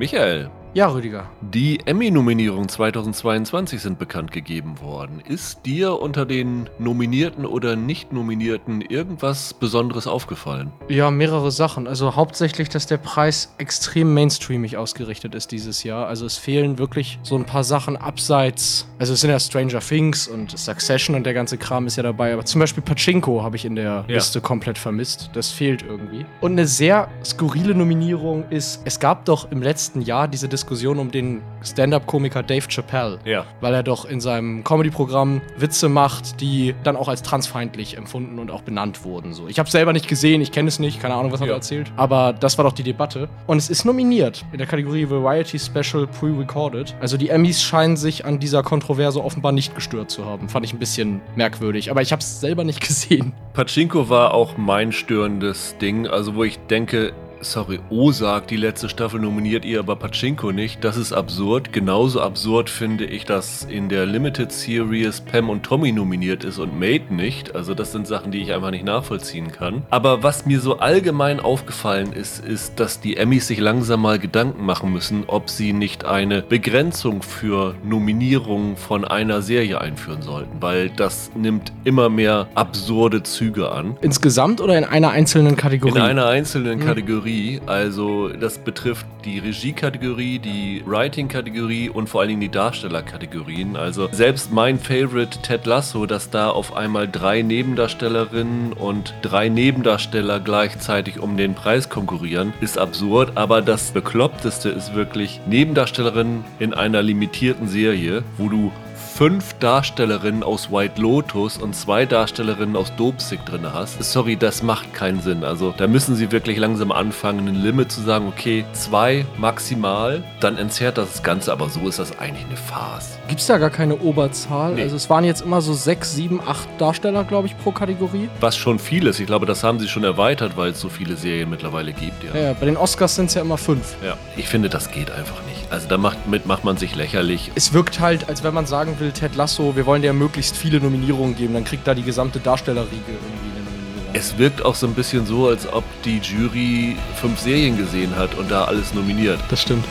Michael, Ja, Rüdiger. die Emmy-Nominierungen 2022 sind bekannt gegeben worden. Ist dir unter den Nominierten oder Nicht-Nominierten irgendwas Besonderes aufgefallen? Ja, mehrere Sachen. Also hauptsächlich, dass der Preis extrem mainstreamig ausgerichtet ist dieses Jahr. Also es fehlen wirklich so ein paar Sachen abseits. Also es sind ja Stranger Things und Succession und der ganze Kram ist ja dabei. Aber zum Beispiel Pachinko habe ich in der Ja. Liste komplett vermisst. Das fehlt irgendwie. Und eine sehr skurrile Nominierung ist, es gab doch im letzten Jahr diese Diskussion um den Stand-up-Komiker Dave Chappelle. Ja. weil er doch in seinem Comedy-Programm Witze macht, die dann auch als transfeindlich empfunden und auch benannt wurden. So. Ich habe es selber nicht gesehen, ich kenne es nicht, keine Ahnung, was er Ja. da erzählt. Aber das war doch die Debatte. Und es ist nominiert in der Kategorie Variety Special Pre-Recorded. Also die Emmys scheinen sich an dieser Kontroverse offenbar nicht gestört zu haben. Fand ich ein bisschen merkwürdig, aber ich habe es selber nicht gesehen. Pachinko war auch mein störendes Ding, also wo ich denke, sorry, Ozark, die letzte Staffel nominiert ihr, aber Pachinko nicht. Das ist absurd. Genauso absurd finde ich, dass in der Limited Series Pam und Tommy nominiert ist und Mate nicht. Also das sind Sachen, die ich einfach nicht nachvollziehen kann. Aber was mir so allgemein aufgefallen ist, ist, dass die Emmys sich langsam mal Gedanken machen müssen, ob sie nicht eine Begrenzung für Nominierungen von einer Serie einführen sollten, weil das nimmt immer mehr absurde Züge an. Insgesamt oder in einer einzelnen Kategorie? In einer einzelnen Hm. Kategorie. Also das betrifft die Regie-Kategorie, die Writing-Kategorie und vor allen Dingen die Darsteller-Kategorien. Also selbst mein Favorite Ted Lasso, dass da auf einmal drei Nebendarstellerinnen und drei Nebendarsteller gleichzeitig um den Preis konkurrieren, ist absurd. Aber das Bekloppteste ist wirklich Nebendarstellerinnen in einer limitierten Serie, wo du fünf Darstellerinnen aus White Lotus und zwei Darstellerinnen aus Dopesick drin hast. Sorry, das macht keinen Sinn. Also da müssen sie wirklich langsam anfangen, ein Limit zu sagen, okay, zwei maximal, dann entzerrt das Ganze, aber so ist das eigentlich eine Farce. Gibt es da gar keine Oberzahl? Nee. Also es waren jetzt immer so sechs, sieben, acht Darsteller, glaube ich, pro Kategorie. Was schon viel ist. Ich glaube, das haben sie schon erweitert, weil es so viele Serien mittlerweile gibt. Ja. Ja, ja, bei den Oscars sind es ja immer fünf. ja. Ich finde, das geht einfach nicht. Also damit macht man sich lächerlich. Es wirkt halt, als wenn man sagen will, Ted Lasso, wir wollen dir möglichst viele Nominierungen geben, dann kriegt da die gesamte Darstellerriege irgendwie eine Nominierung. Es wirkt auch so ein bisschen so, als ob die Jury fünf Serien gesehen hat und da alles nominiert. das stimmt.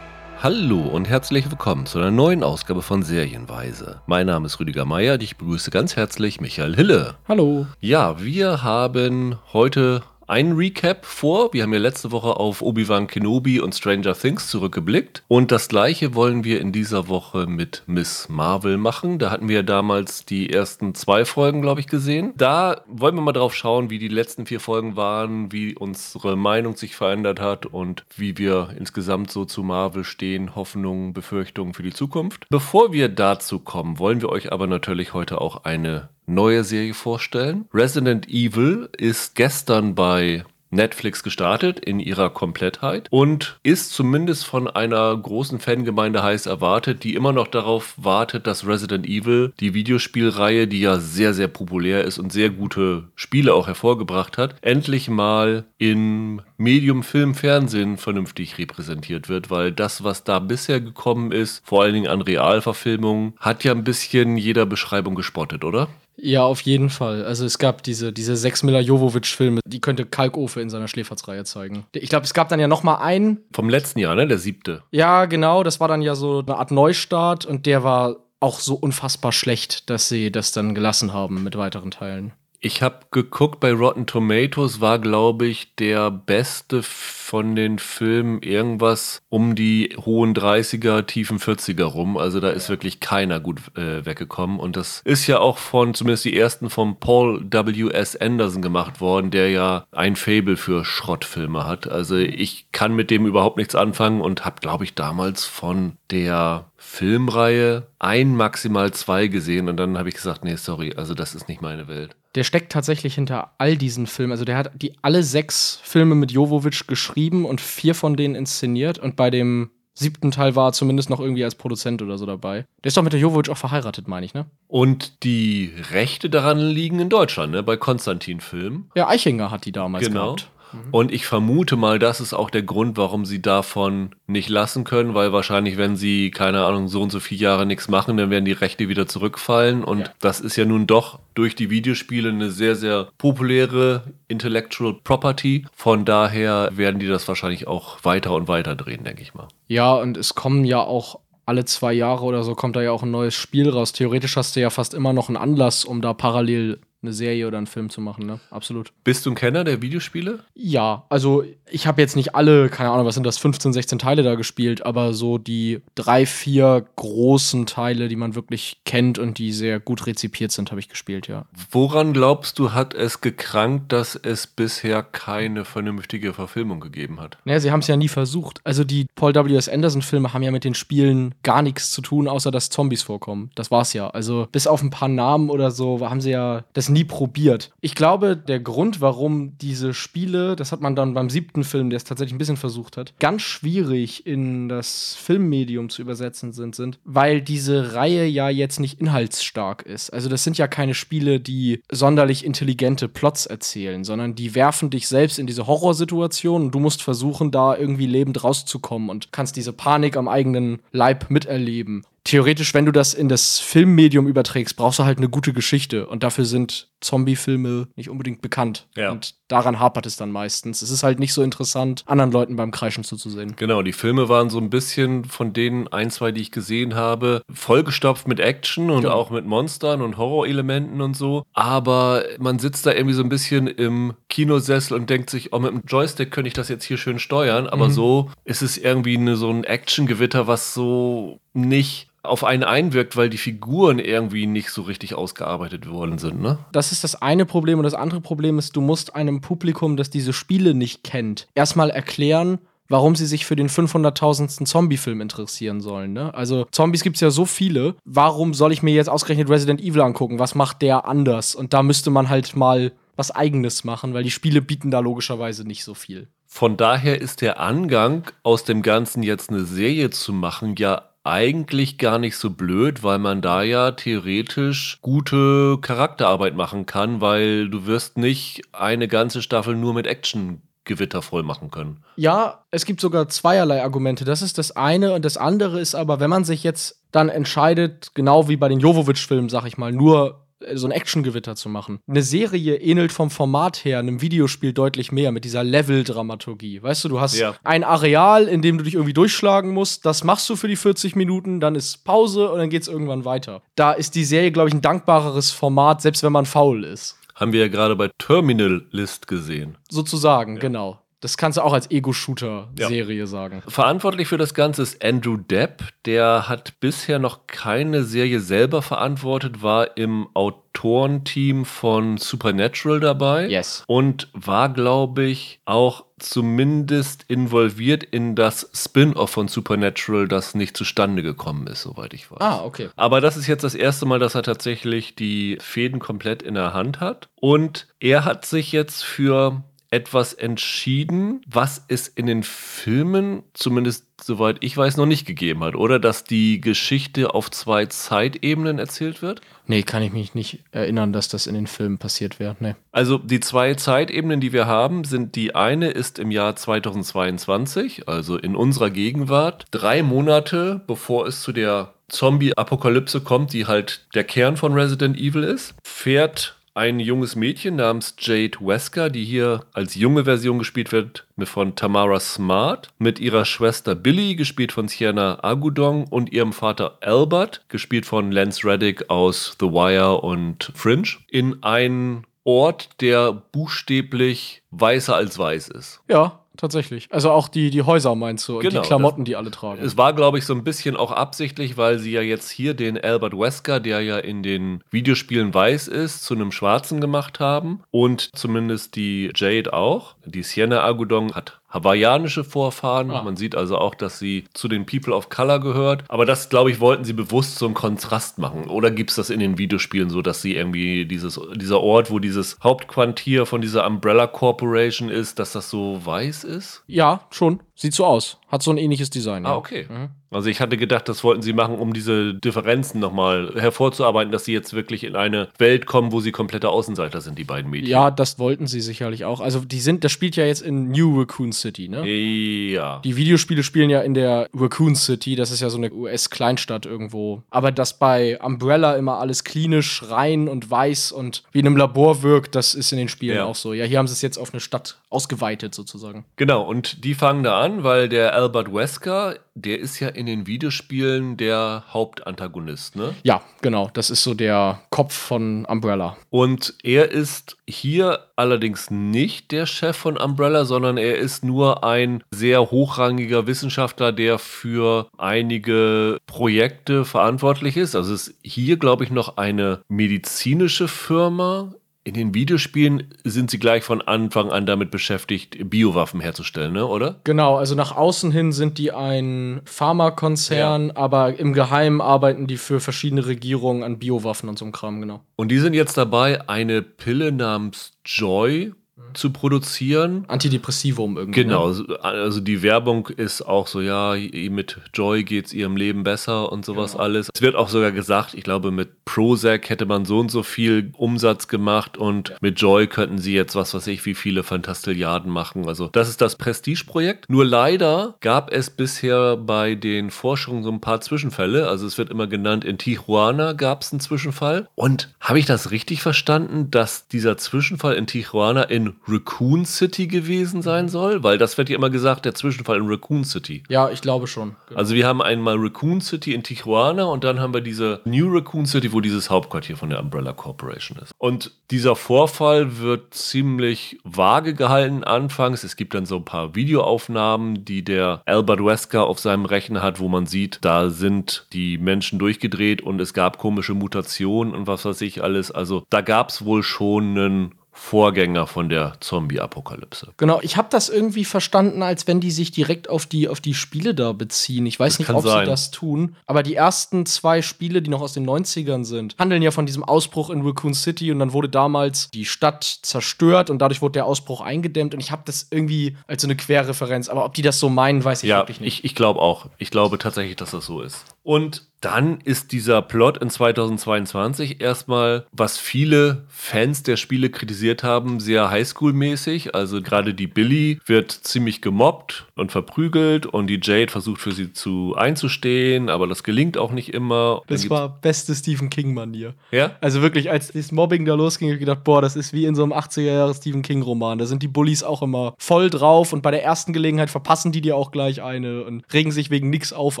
Hallo und herzlich willkommen zu einer neuen Ausgabe von Serienweise. Mein Name ist Rüdiger Meier und ich begrüße ganz herzlich Michael Hille. Hallo. Ja, wir haben heute einen Recap vor. Wir haben ja letzte Woche auf Obi-Wan Kenobi und Stranger Things zurückgeblickt. Und das gleiche wollen wir in dieser Woche mit Miss Marvel machen. Da hatten wir damals die ersten zwei Folgen, glaube ich, gesehen. Da wollen wir mal drauf schauen, wie die letzten vier Folgen waren, wie unsere Meinung sich verändert hat und wie wir insgesamt so zu Marvel stehen, Hoffnungen, Befürchtungen für die Zukunft. Bevor wir dazu kommen, wollen wir euch aber natürlich heute auch eine neue Serie vorstellen. Resident Evil ist gestern bei Netflix gestartet in ihrer Komplettheit und ist zumindest von einer großen Fangemeinde heiß erwartet, die immer noch darauf wartet, dass Resident Evil, die Videospielreihe, die ja sehr, sehr populär ist und sehr gute Spiele auch hervorgebracht hat, endlich mal im Medium Film, Fernsehen vernünftig repräsentiert wird, weil das, was da bisher gekommen ist, vor allen Dingen an Realverfilmungen, hat ja ein bisschen jeder Beschreibung gespottet, oder? Ja, auf jeden Fall. Also es gab diese, diese sechs Mila Jovovich-Filme, die könnte Kalkofe in seiner Schläferzreihe zeigen. Ich glaube, es gab dann ja noch mal einen. Vom letzten Jahr, ne? Der siebte. Ja, genau, das war dann ja so eine Art Neustart und der war auch so unfassbar schlecht, dass sie das dann gelassen haben mit weiteren Teilen. Ich habe geguckt, bei Rotten Tomatoes war, glaube ich, der beste von den Filmen irgendwas um die hohen 30er, tiefen 40er rum. Also da ist wirklich keiner gut äh, weggekommen. Und das ist ja auch von, zumindest die ersten von Paul W.S. Anderson gemacht worden, der ja ein Fable für Schrottfilme hat. Also ich kann mit dem überhaupt nichts anfangen und habe, glaube ich, damals von der Filmreihe ein, maximal zwei gesehen. Und dann habe ich gesagt, nee, sorry, also das ist nicht meine Welt. Der steckt tatsächlich hinter all diesen Filmen. Also der hat die alle sechs Filme mit Jovovich geschrieben und vier von denen inszeniert. Und bei dem siebten Teil war er zumindest noch irgendwie als Produzent oder so dabei. Der ist doch mit der Jovovich auch verheiratet, meine ich, ne? Und die Rechte daran liegen in Deutschland, ne? bei Konstantin Film. Ja, Eichinger hat die damals Genau. gehabt. Mhm. Und ich vermute mal, das ist auch der Grund, warum sie davon nicht lassen können, weil wahrscheinlich, wenn sie, keine Ahnung, so und so viele Jahre nichts machen, dann werden die Rechte wieder zurückfallen. Und ja. das ist ja nun doch durch die Videospiele eine sehr, sehr populäre Intellectual Property. Von daher werden die das wahrscheinlich auch weiter und weiter drehen, denke ich mal. Ja, und es kommen ja auch alle zwei Jahre oder so kommt da ja auch ein neues Spiel raus. Theoretisch hast du ja fast immer noch einen Anlass, um da parallel eine Serie oder einen Film zu machen, ne? Absolut. Bist du ein Kenner der Videospiele? Ja, also ich habe jetzt nicht alle, keine Ahnung, was sind das, 15, 16 Teile da gespielt, aber so die drei, vier großen Teile, die man wirklich kennt und die sehr gut rezipiert sind, habe ich gespielt, ja. Woran glaubst du, hat es gekrankt, dass es bisher keine vernünftige Verfilmung gegeben hat? Naja, sie haben es ja nie versucht. Also die Paul W.S. Anderson-Filme haben ja mit den Spielen gar nichts zu tun, außer dass Zombies vorkommen. Das war's ja. Also bis auf ein paar Namen oder so haben sie ja das nie probiert. Ich glaube, der Grund, warum diese Spiele, das hat man dann beim siebten Film, der es tatsächlich ein bisschen versucht hat, ganz schwierig in das Filmmedium zu übersetzen sind, sind, weil diese Reihe ja jetzt nicht inhaltsstark ist. Also das sind ja keine Spiele, die sonderlich intelligente Plots erzählen, sondern die werfen dich selbst in diese Horrorsituation und du musst versuchen, da irgendwie lebend rauszukommen und kannst diese Panik am eigenen Leib miterleben theoretisch, wenn du das in das Filmmedium überträgst, brauchst du halt eine gute Geschichte. Und dafür sind Zombie-Filme nicht unbedingt bekannt. Ja. Und daran hapert es dann meistens. Es ist halt nicht so interessant, anderen Leuten beim Kreischen zuzusehen. Genau, die Filme waren so ein bisschen von denen ein, zwei, die ich gesehen habe, vollgestopft mit Action und genau. auch mit Monstern und Horrorelementen und so. Aber man sitzt da irgendwie so ein bisschen im Kinosessel und denkt sich, oh, mit dem Joystick könnte ich das jetzt hier schön steuern. Aber mhm. so ist es irgendwie eine, so ein Action-Gewitter, was so nicht auf einen einwirkt, weil die Figuren irgendwie nicht so richtig ausgearbeitet worden sind, ne? Das ist das eine Problem und das andere Problem ist, du musst einem Publikum, das diese Spiele nicht kennt, erstmal erklären, warum sie sich für den 500.000. Zombie-Film interessieren sollen. Ne? Also Zombies gibt es ja so viele. Warum soll ich mir jetzt ausgerechnet Resident Evil angucken? Was macht der anders? Und da müsste man halt mal was Eigenes machen, weil die Spiele bieten da logischerweise nicht so viel. Von daher ist der Angang, aus dem Ganzen jetzt eine Serie zu machen, ja eigentlich gar nicht so blöd, weil man da ja theoretisch gute Charakterarbeit machen kann, weil du wirst nicht eine ganze Staffel nur mit Action Gewitter voll machen können. Ja, es gibt sogar zweierlei Argumente. Das ist das eine und das andere ist aber, wenn man sich jetzt dann entscheidet, genau wie bei den Jovovich-Filmen, sag ich mal, nur so ein Actiongewitter zu machen. Eine Serie ähnelt vom Format her einem Videospiel deutlich mehr mit dieser Level-Dramaturgie. Weißt du, du hast ja. ein Areal, in dem du dich irgendwie durchschlagen musst. Das machst du für die 40 Minuten, dann ist Pause und dann geht's irgendwann weiter. Da ist die Serie, glaube ich, ein dankbareres Format, selbst wenn man faul ist. Haben wir ja gerade bei Terminal List gesehen. Sozusagen, ja. genau. Das kannst du auch als Ego-Shooter-Serie ja. sagen. Verantwortlich für das Ganze ist Andrew Depp. Der hat bisher noch keine Serie selber verantwortet, war im Autorenteam von Supernatural dabei. Yes. Und war, glaube ich, auch zumindest involviert in das Spin-off von Supernatural, das nicht zustande gekommen ist, soweit ich weiß. Ah, okay. Aber das ist jetzt das erste Mal, dass er tatsächlich die Fäden komplett in der Hand hat. Und er hat sich jetzt für etwas entschieden, was es in den Filmen, zumindest soweit ich weiß, noch nicht gegeben hat, oder? Dass die Geschichte auf zwei Zeitebenen erzählt wird? Nee, kann ich mich nicht erinnern, dass das in den Filmen passiert wäre. Nee. Also die zwei Zeitebenen, die wir haben, sind die eine ist im Jahr 2022, also in unserer Gegenwart, drei Monate bevor es zu der Zombie-Apokalypse kommt, die halt der Kern von Resident Evil ist, fährt ein junges Mädchen namens Jade Wesker, die hier als junge Version gespielt wird von Tamara Smart, mit ihrer Schwester Billy, gespielt von Sienna Agudong, und ihrem Vater Albert, gespielt von Lance Reddick aus The Wire und Fringe, in einen Ort, der buchstäblich weißer als weiß ist. Ja, tatsächlich. Also auch die, die Häuser meinst du und genau, die Klamotten, das, die alle tragen. Es war, glaube ich, so ein bisschen auch absichtlich, weil sie ja jetzt hier den Albert Wesker, der ja in den Videospielen weiß ist, zu einem Schwarzen gemacht haben. Und zumindest die Jade auch. Die Sienna Agudong hat hawaiianische Vorfahren. Ah. Man sieht also auch, dass sie zu den People of Color gehört. Aber das, glaube ich, wollten sie bewusst so einen Kontrast machen. Oder gibt es das in den Videospielen so, dass sie irgendwie dieses, dieser Ort, wo dieses Hauptquartier von dieser Umbrella Corporation ist, dass das so weiß ist? Ja, schon. Sieht so aus. Hat so ein ähnliches Design. Ah, okay. Mhm. Also ich hatte gedacht, das wollten sie machen, um diese Differenzen nochmal hervorzuarbeiten, dass sie jetzt wirklich in eine Welt kommen, wo sie komplette Außenseiter sind, die beiden Mädchen. Ja, das wollten sie sicherlich auch. Also die sind, das spielt ja jetzt in New Raccoon City, ne? Ja. Die Videospiele spielen ja in der Raccoon City, das ist ja so eine US-Kleinstadt irgendwo. Aber dass bei Umbrella immer alles klinisch, rein und weiß und wie in einem Labor wirkt, das ist in den Spielen Ja. auch so. Ja, hier haben sie es jetzt auf eine Stadt ausgeweitet sozusagen. Genau, und die fangen da an, weil der Albert Wesker, der ist ja in den Videospielen der Hauptantagonist, ne? Ja, genau. Das ist so der Kopf von Umbrella. Und er ist hier allerdings nicht der Chef von Umbrella, sondern er ist nur ein sehr hochrangiger Wissenschaftler, der für einige Projekte verantwortlich ist. Also es ist hier, glaube ich, noch eine medizinische Firma. In den Videospielen sind sie gleich von Anfang an damit beschäftigt, Biowaffen herzustellen, ne? oder? Genau, also nach außen hin sind die ein Pharmakonzern, aber im Geheimen arbeiten die für verschiedene Regierungen an Biowaffen und so einem Kram, genau. Und die sind jetzt dabei, eine Pille namens Joy zu produzieren. Antidepressivum irgendwie. Genau, Ne? also- also die Werbung ist auch so, ja, mit Joy geht's ihrem Leben besser und sowas Genau. alles. Es wird auch sogar gesagt, ich glaube, mit Prozac hätte man so und so viel Umsatz gemacht und mit Joy könnten sie jetzt, was weiß ich, wie viele Fantastilliarden machen. Also das ist das Prestigeprojekt. Nur leider gab es bisher bei den Forschungen so ein paar Zwischenfälle. Also es wird immer genannt, in Tijuana gab es einen Zwischenfall. Und habe ich das richtig verstanden, dass dieser Zwischenfall in Tijuana in Raccoon City gewesen sein soll? Weil das wird ja immer gesagt, der Zwischenfall in Raccoon City. Ja, ich glaube schon. Genau. Also wir haben einmal Raccoon City in Tijuana und dann haben wir diese New Raccoon City, wo dieses Hauptquartier von der Umbrella Corporation ist. Und dieser Vorfall wird ziemlich vage gehalten anfangs. Es gibt dann so ein paar Videoaufnahmen, die der Albert Wesker auf seinem Rechner hat, wo man sieht, da sind die Menschen durchgedreht und es gab komische Mutationen und was weiß ich alles. Also da gab es wohl schon einen Vorgänger von der Zombie-Apokalypse. Genau, ich habe das irgendwie verstanden, als wenn die sich direkt auf die, auf die Spiele da beziehen. Ich weiß Das nicht, ob sein. sie das tun. Aber die ersten zwei Spiele, die noch aus den 90ern sind, handeln ja von diesem Ausbruch in Raccoon City und dann wurde damals die Stadt zerstört und dadurch wurde der Ausbruch eingedämmt. Und ich habe das irgendwie als so eine Querreferenz. Aber ob die das so meinen, weiß ich ja, wirklich nicht. ich, ich glaube auch. Ich glaube tatsächlich, dass das so ist. Und dann ist dieser Plot in 2022 erstmal, was viele Fans der Spiele kritisiert haben, sehr Highschool-mäßig. Also gerade die Billy wird ziemlich gemobbt und verprügelt und die Jade versucht für sie zu einzustehen, aber das gelingt auch nicht immer. Das war beste Stephen King-Manier. ja? Also wirklich, als das Mobbing da losging, hab ich gedacht, boah, das ist wie in so einem 80er-Jahre Stephen King-Roman. Da sind die Bullies auch immer voll drauf und bei der ersten Gelegenheit verpassen die dir auch gleich eine und regen sich wegen nix auf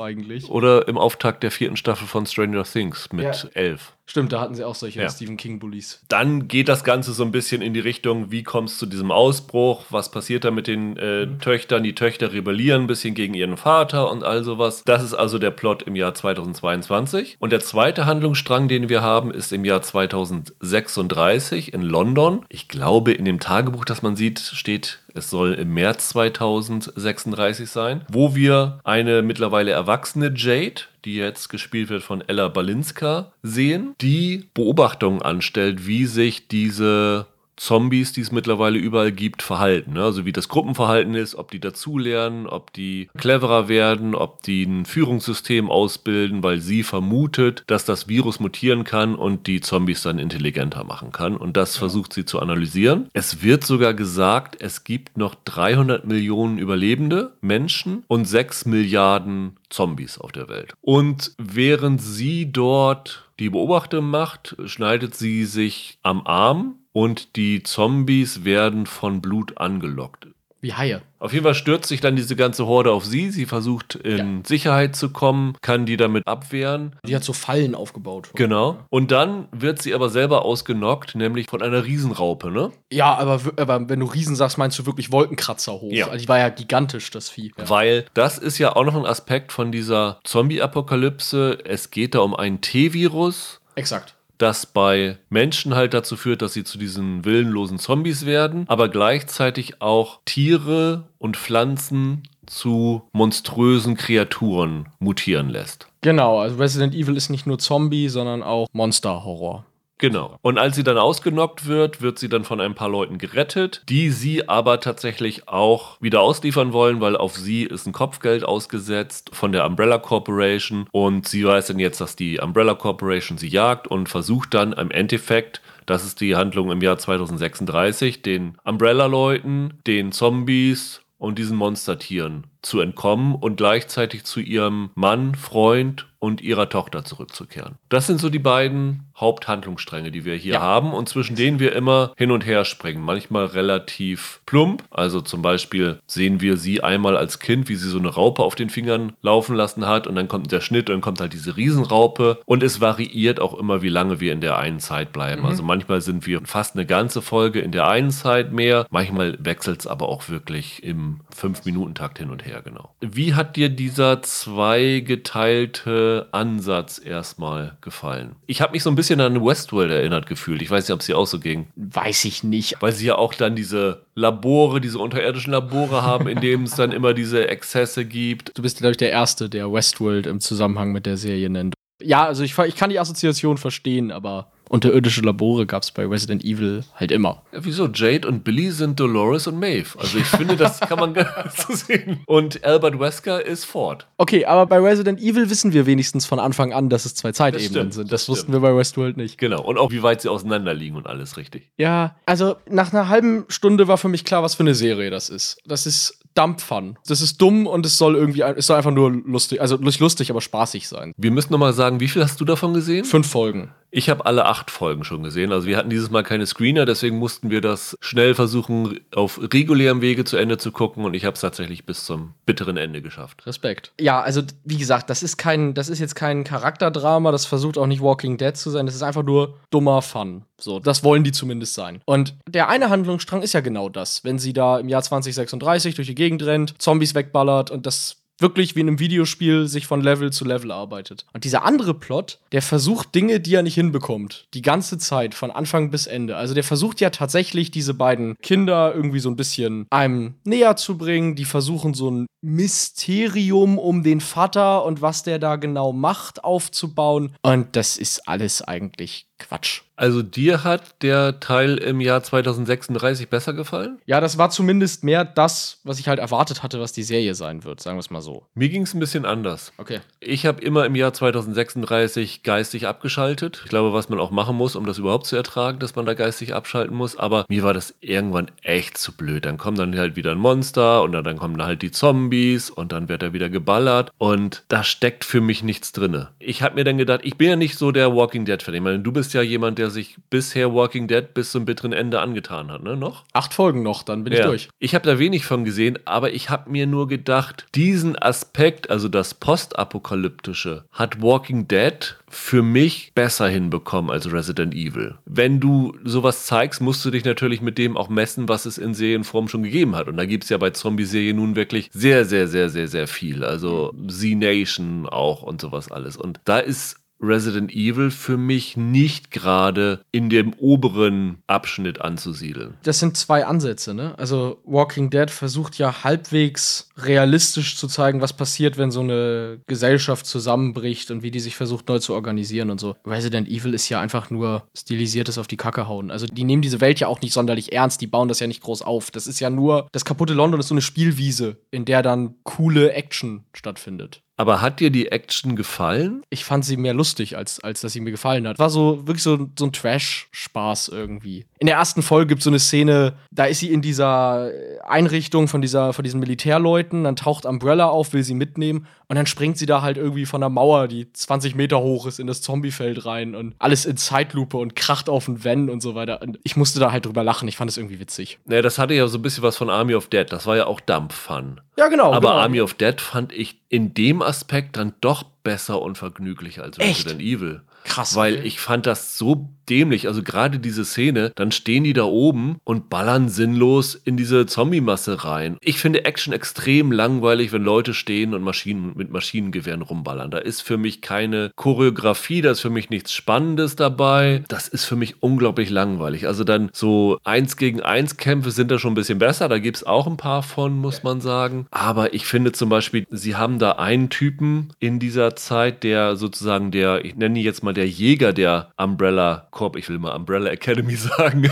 eigentlich. Oder im Auftakt der vierten Staffel von Stranger Things mit Ja. elf. Stimmt, da hatten sie auch solche Ja. Stephen King-Bullies. dann geht das Ganze so ein bisschen in die Richtung, wie kommt es zu diesem Ausbruch, was passiert da mit den äh, Töchtern, die Töchter rebellieren ein bisschen gegen ihren Vater und all sowas. Das ist also der Plot im Jahr 2022. Und der zweite Handlungsstrang, den wir haben, ist im Jahr 2036 in London. Ich glaube, in dem Tagebuch, das man sieht, steht, es soll im März 2036 sein, wo wir eine mittlerweile erwachsene Jade, die jetzt gespielt wird von Ella Balinska, sehen, die Beobachtungen anstellt, wie sich diese Zombies, die es mittlerweile überall gibt, verhalten. ne? Also wie das Gruppenverhalten ist, ob die dazulernen, ob die cleverer werden, ob die ein Führungssystem ausbilden, weil sie vermutet, dass das Virus mutieren kann und die Zombies dann intelligenter machen kann. Und das versucht sie zu analysieren. Es wird sogar gesagt, es gibt noch 300 Millionen überlebende Menschen und 6 Milliarden Zombies auf der Welt. Und während sie dort die Beobachtung macht, schneidet sie sich am Arm und die Zombies werden von Blut angelockt. Wie Haie. Auf jeden Fall stürzt sich dann diese ganze Horde auf sie. Sie versucht in Sicherheit zu kommen, kann die damit abwehren. Die hat so Fallen aufgebaut. Genau. Und dann wird sie aber selber ausgenockt, nämlich von einer Riesenraupe, ne? Ja, aber, aber wenn du Riesen sagst, meinst du wirklich Wolkenkratzer hoch. Ja. Also die war ja gigantisch, das Vieh. Ja. Weil das ist ja auch noch ein Aspekt von dieser Zombie-Apokalypse. Es geht da um ein T-Virus, Exakt. Das bei Menschen halt dazu führt, dass sie zu diesen willenlosen Zombies werden, aber gleichzeitig auch Tiere und Pflanzen zu monströsen Kreaturen mutieren lässt. Genau, also Resident Evil ist nicht nur Zombie, sondern auch Monster-Horror. Genau. Und als sie dann ausgenockt wird, wird sie dann von ein paar Leuten gerettet, die sie aber tatsächlich auch wieder ausliefern wollen, weil auf sie ist ein Kopfgeld ausgesetzt von der Umbrella Corporation und sie weiß dann jetzt, dass die Umbrella Corporation sie jagt und versucht dann im Endeffekt das ist die Handlung im Jahr 2036, den Umbrella-Leuten, den Zombies und diesen Monstertieren zu entkommen und gleichzeitig zu ihrem Mann, Freund und ihrer Tochter zurückzukehren. Das sind so die beiden Haupthandlungsstränge, die wir hier ja. haben und zwischen denen wir immer hin und her springen. Manchmal relativ plump. Also zum Beispiel sehen wir sie einmal als Kind, wie sie so eine Raupe auf den Fingern laufen lassen hat und dann kommt der Schnitt und dann kommt halt diese Riesenraupe und es variiert auch immer, wie lange wir in der einen Zeit bleiben. Mhm. Also manchmal sind wir fast eine ganze Folge in der einen Zeit mehr, manchmal wechselt es aber auch wirklich im 5-Minuten-Takt hin und her, genau. Wie hat dir dieser zweigeteilte Ansatz erstmal gefallen? Ich habe mich so ein bisschen bisschen an Westworld erinnert gefühlt. Ich weiß nicht, ob es dir auch so ging. Weiß ich nicht. Weil sie ja auch dann diese Labore, diese unterirdischen Labore haben, in denen es dann immer diese Exzesse gibt. Du bist, glaube ich, der Erste, der Westworld im Zusammenhang mit der Serie nennt. Ja, also ich, ich kann die Assoziation verstehen, aber unterirdische Labore gab es bei Resident Evil halt immer. Ja, wieso? Jade und Billy sind Dolores und Maeve. Also ich finde, das kann man so sehen. Und Albert Wesker ist Ford. Okay, aber bei Resident Evil wissen wir wenigstens von Anfang an, dass es zwei Zeitebenen das sind. Das, das wussten wir bei Westworld nicht. Genau. Und auch wie weit sie auseinander liegen und alles richtig. Ja, also nach einer halben Stunde war für mich klar, was für eine Serie das ist. Das ist Dump Fun. Das ist dumm und es soll irgendwie, es soll einfach nur lustig, also nicht lustig, aber spaßig sein. Wir müssen nochmal sagen, wie viel hast du davon gesehen? Fünf Folgen. Ich habe alle acht Folgen schon gesehen. Also wir hatten dieses Mal keine Screener, deswegen mussten wir das schnell versuchen, auf regulärem Wege zu Ende zu gucken und ich habe es tatsächlich bis zum bitteren Ende geschafft. Respekt. Ja, also wie gesagt, das ist kein, das ist jetzt kein Charakterdrama, das versucht auch nicht Walking Dead zu sein, das ist einfach nur dummer Fun. So, das wollen die zumindest sein. Und der eine Handlungsstrang ist ja genau das. Wenn sie da im Jahr 2036 durch die Gegend rennt, Zombies wegballert und das wirklich wie in einem Videospiel sich von Level zu Level arbeitet. Und dieser andere Plot, der versucht Dinge, die er nicht hinbekommt, die ganze Zeit von Anfang bis Ende. Also der versucht ja tatsächlich diese beiden Kinder irgendwie so ein bisschen einem näher zu bringen. Die versuchen so ein Mysterium um den Vater und was der da genau macht aufzubauen. Und das ist alles eigentlich Quatsch. Also dir hat der Teil im Jahr 2036 besser gefallen? Ja, das war zumindest mehr das, was ich halt erwartet hatte, was die Serie sein wird, sagen wir es mal so. Mir ging es ein bisschen anders. Okay. Ich habe immer im Jahr 2036 geistig abgeschaltet. Ich glaube, was man auch machen muss, um das überhaupt zu ertragen, dass man da geistig abschalten muss. Aber mir war das irgendwann echt zu blöd. Dann kommt dann halt wieder ein Monster und dann kommen halt die Zombies und dann wird er wieder geballert und da steckt für mich nichts drin. Ich habe mir dann gedacht, ich bin ja nicht so der Walking Dead-Fan. Ich meine, du bist ja jemand, der sich bisher Walking Dead bis zum bitteren Ende angetan hat, ne? Noch? Acht Folgen noch, dann bin ja. ich durch. Ich habe da wenig von gesehen, aber ich habe mir nur gedacht, diesen Aspekt, also das Postapokalyptische, hat Walking Dead für mich besser hinbekommen als Resident Evil. Wenn du sowas zeigst, musst du dich natürlich mit dem auch messen, was es in Serienform schon gegeben hat. Und da gibt es ja bei Zombie-Serien nun wirklich sehr, sehr, sehr, sehr, sehr viel. Also Z-Nation auch und sowas alles. Und da ist Resident Evil für mich nicht gerade in dem oberen Abschnitt anzusiedeln. Das sind zwei Ansätze, ne? Also Walking Dead versucht ja halbwegs realistisch zu zeigen, was passiert, wenn so eine Gesellschaft zusammenbricht und wie die sich versucht neu zu organisieren und so. Resident Evil ist ja einfach nur stilisiertes auf die Kacke hauen. Also die nehmen diese Welt ja auch nicht sonderlich ernst, die bauen das ja nicht groß auf. Das ist ja nur, das kaputte London ist so eine Spielwiese, in der dann coole Action stattfindet. Aber hat dir die Action gefallen? Ich fand sie mehr lustig, als, als dass sie mir gefallen hat. War so wirklich so, so ein Trash-Spaß irgendwie. In der ersten Folge gibt es so eine Szene, da ist sie in dieser Einrichtung von, dieser, von diesen Militärleuten, dann taucht Umbrella auf, will sie mitnehmen und dann springt sie da halt irgendwie von der Mauer, die 20 Meter hoch ist, in das Zombiefeld rein und alles in Zeitlupe und kracht auf den Van und so weiter. Und ich musste da halt drüber lachen, ich fand es irgendwie witzig. Naja, das hatte ja so ein bisschen was von Army of Dead, das war ja auch Dump-Fun. Ja, genau. Aber genau. Army of Dead fand ich in dem Aspekt dann doch besser und vergnüglicher als Resident Evil. Krass. Weil okay. ich fand das so dämlich. Also gerade diese Szene, dann stehen die da oben und ballern sinnlos in diese Zombie-Masse rein. Ich finde Action extrem langweilig, wenn Leute stehen und Maschinen mit Maschinengewehren rumballern. Da ist für mich keine Choreografie, da ist für mich nichts Spannendes dabei. Das ist für mich unglaublich langweilig. Also dann so eins gegen eins Kämpfe sind da schon ein bisschen besser. Da gibt es auch ein paar von, muss man sagen. Aber ich finde zum Beispiel, sie haben da einen Typen in dieser Zeit, der sozusagen der, ich nenne ihn jetzt mal der Jäger der Umbrella Corp, ich will mal Umbrella Academy sagen,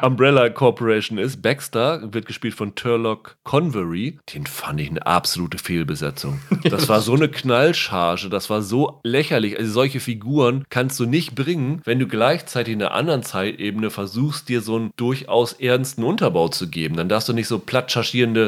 Umbrella Corporation ist. Baxter wird gespielt von Turlock Convery. Den fand ich eine absolute Fehlbesetzung. Das war so eine Knallcharge, das war so lächerlich. Also solche Figuren kannst du nicht bringen, wenn du gleichzeitig in der anderen Zeitebene versuchst, dir so einen durchaus ernsten Unterbau zu geben. Dann darfst du nicht so platt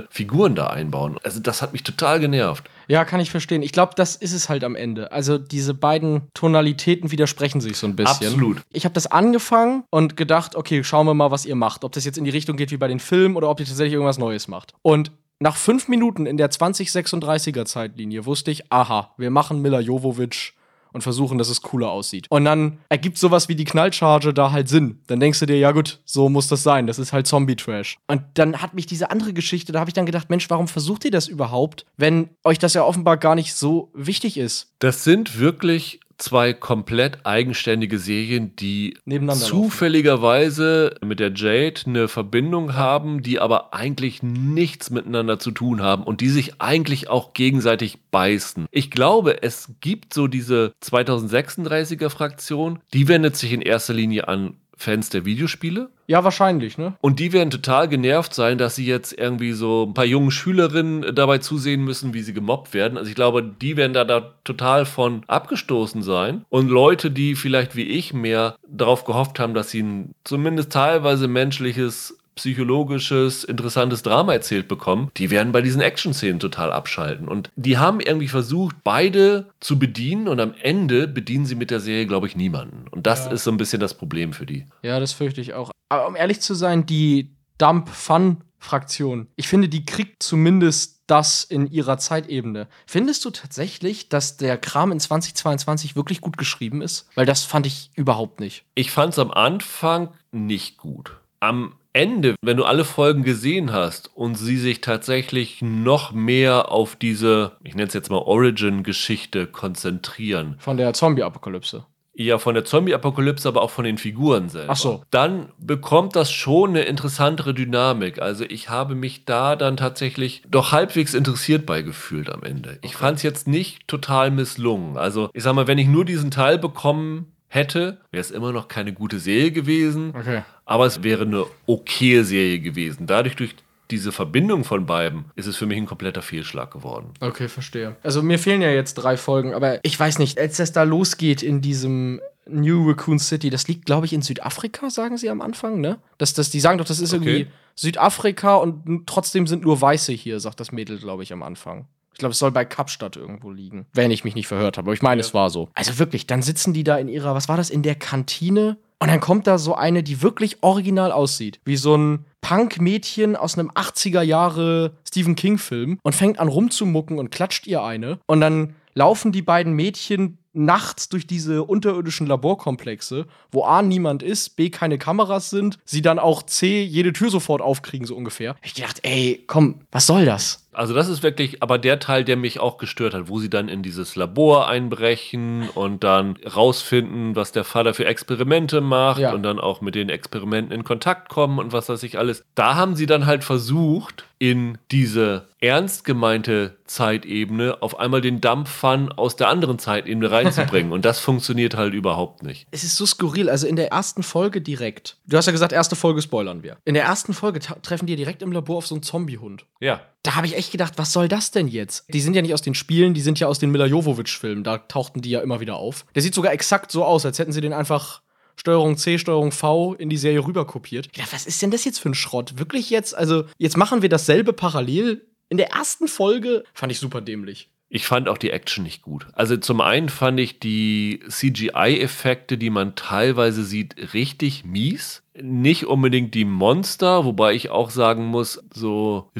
Figuren da einbauen. Also das hat mich total genervt. Ja, kann ich verstehen. Ich glaube, das ist es halt am Ende. Also diese beiden Tonalitäten widersprechen sich so ein bisschen. Absolut. Ich habe das angefangen und gedacht, okay, schauen wir mal, was ihr macht. Ob das jetzt in die Richtung geht wie bei den Filmen oder ob ihr tatsächlich irgendwas Neues macht. Und nach fünf Minuten in der 2036er Zeitlinie wusste ich, aha, wir machen Mila Jovovic und versuchen, dass es cooler aussieht. Und dann ergibt sowas wie die Knallcharge da halt Sinn. Dann denkst du dir, ja gut, so muss das sein. Das ist halt Zombie-Trash. Und dann hat mich diese andere Geschichte, da habe ich dann gedacht, Mensch, warum versucht ihr das überhaupt, wenn euch das ja offenbar gar nicht so wichtig ist? Das sind wirklich zwei komplett eigenständige Serien, die Nebeneinander zufälligerweise mit der Jade eine Verbindung haben, die aber eigentlich nichts miteinander zu tun haben und die sich eigentlich auch gegenseitig beißen. Ich glaube, es gibt so diese 2036er Fraktion, die wendet sich in erster Linie an Fans der Videospiele. Ja, wahrscheinlich, ne? Und die werden total genervt sein, dass sie jetzt irgendwie so ein paar jungen Schülerinnen dabei zusehen müssen, wie sie gemobbt werden. Also ich glaube, die werden da, da total von abgestoßen sein. Und Leute, die vielleicht wie ich mehr darauf gehofft haben, dass sie ein zumindest teilweise menschliches psychologisches, interessantes Drama erzählt bekommen, die werden bei diesen Action-Szenen total abschalten. Und die haben irgendwie versucht, beide zu bedienen und am Ende bedienen sie mit der Serie, glaube ich, niemanden. Und das Ja. ist so ein bisschen das Problem für die. Ja, das fürchte ich auch. Aber um ehrlich zu sein, die Dump-Fun-Fraktion, ich finde, die kriegt zumindest das in ihrer Zeitebene. Findest du tatsächlich, dass der Kram in 2022 wirklich gut geschrieben ist? Weil das fand ich überhaupt nicht. Ich fand es am Anfang nicht gut. Am Ende, wenn du alle Folgen gesehen hast und sie sich tatsächlich noch mehr auf diese, ich nenne es jetzt mal Origin-Geschichte konzentrieren, Von der Zombie-Apokalypse. ja von der Zombie-Apokalypse, aber auch von den Figuren selber. Ach so. Dann bekommt das schon eine interessantere Dynamik. Also ich habe mich da dann tatsächlich doch halbwegs interessiert bei gefühlt am Ende. Ich fand es jetzt nicht total misslungen. Also ich sag mal, wenn ich nur diesen Teil bekommen hätte, wäre es immer noch keine gute Serie gewesen. Okay. Aber es wäre eine okaye Serie gewesen. Dadurch, durch diese Verbindung von beiden, ist es für mich ein kompletter Fehlschlag geworden. Okay, verstehe. Also mir fehlen ja jetzt drei Folgen, aber ich weiß nicht, als es da losgeht in diesem New Raccoon City, das liegt, glaube ich, in Südafrika, sagen sie am Anfang, ne? Das, das, die sagen doch, das ist Okay. irgendwie Südafrika und trotzdem sind nur Weiße hier, sagt das Mädel, glaube ich, am Anfang. Ich glaube, es soll bei Kapstadt irgendwo liegen, wenn ich mich nicht verhört habe. Aber ich meine, es war so. Also wirklich, dann sitzen die da in ihrer, was war das, in der Kantine? Und dann kommt da so eine, die wirklich original aussieht. Wie so ein Punk-Mädchen aus einem 80er Jahre Stephen King-Film und fängt an rumzumucken und klatscht ihr eine. Und dann laufen die beiden Mädchen nachts durch diese unterirdischen Laborkomplexe, wo A niemand ist, B keine Kameras sind, sie dann auch C jede Tür sofort aufkriegen, so ungefähr. Ich gedacht, ey, komm, was soll das? Also das ist wirklich aber der Teil, der mich auch gestört hat, wo sie dann in dieses Labor einbrechen und dann rausfinden, was der Vater für Experimente macht Ja. und dann auch mit den Experimenten in Kontakt kommen und was weiß ich alles. Da haben sie dann halt versucht, in diese ernst gemeinte Zeitebene auf einmal den Dump-Fun aus der anderen Zeitebene reinzubringen. und das funktioniert halt überhaupt nicht. Es ist so skurril. Also in der ersten Folge direkt. Du hast ja gesagt, erste Folge spoilern wir. In der ersten Folge treffen die direkt im Labor auf so einen Zombiehund. Ja. Da habe ich echt gedacht, was soll das denn jetzt? Die sind ja nicht aus den Spielen, die sind ja aus den Mila Jovovich-Filmen. Da tauchten die ja immer wieder auf. Der sieht sogar exakt so aus, als hätten sie den einfach Steuerung C, Steuerung V in die Serie rüber kopiert. Ich dachte, was ist denn das jetzt für ein Schrott? Wirklich jetzt? Also, jetzt machen wir dasselbe parallel. In der ersten Folge fand ich super dämlich. Ich fand auch die Action nicht gut. Also zum einen fand ich die CGI-Effekte, die man teilweise sieht, richtig mies. Nicht unbedingt die Monster, wobei ich auch sagen muss, so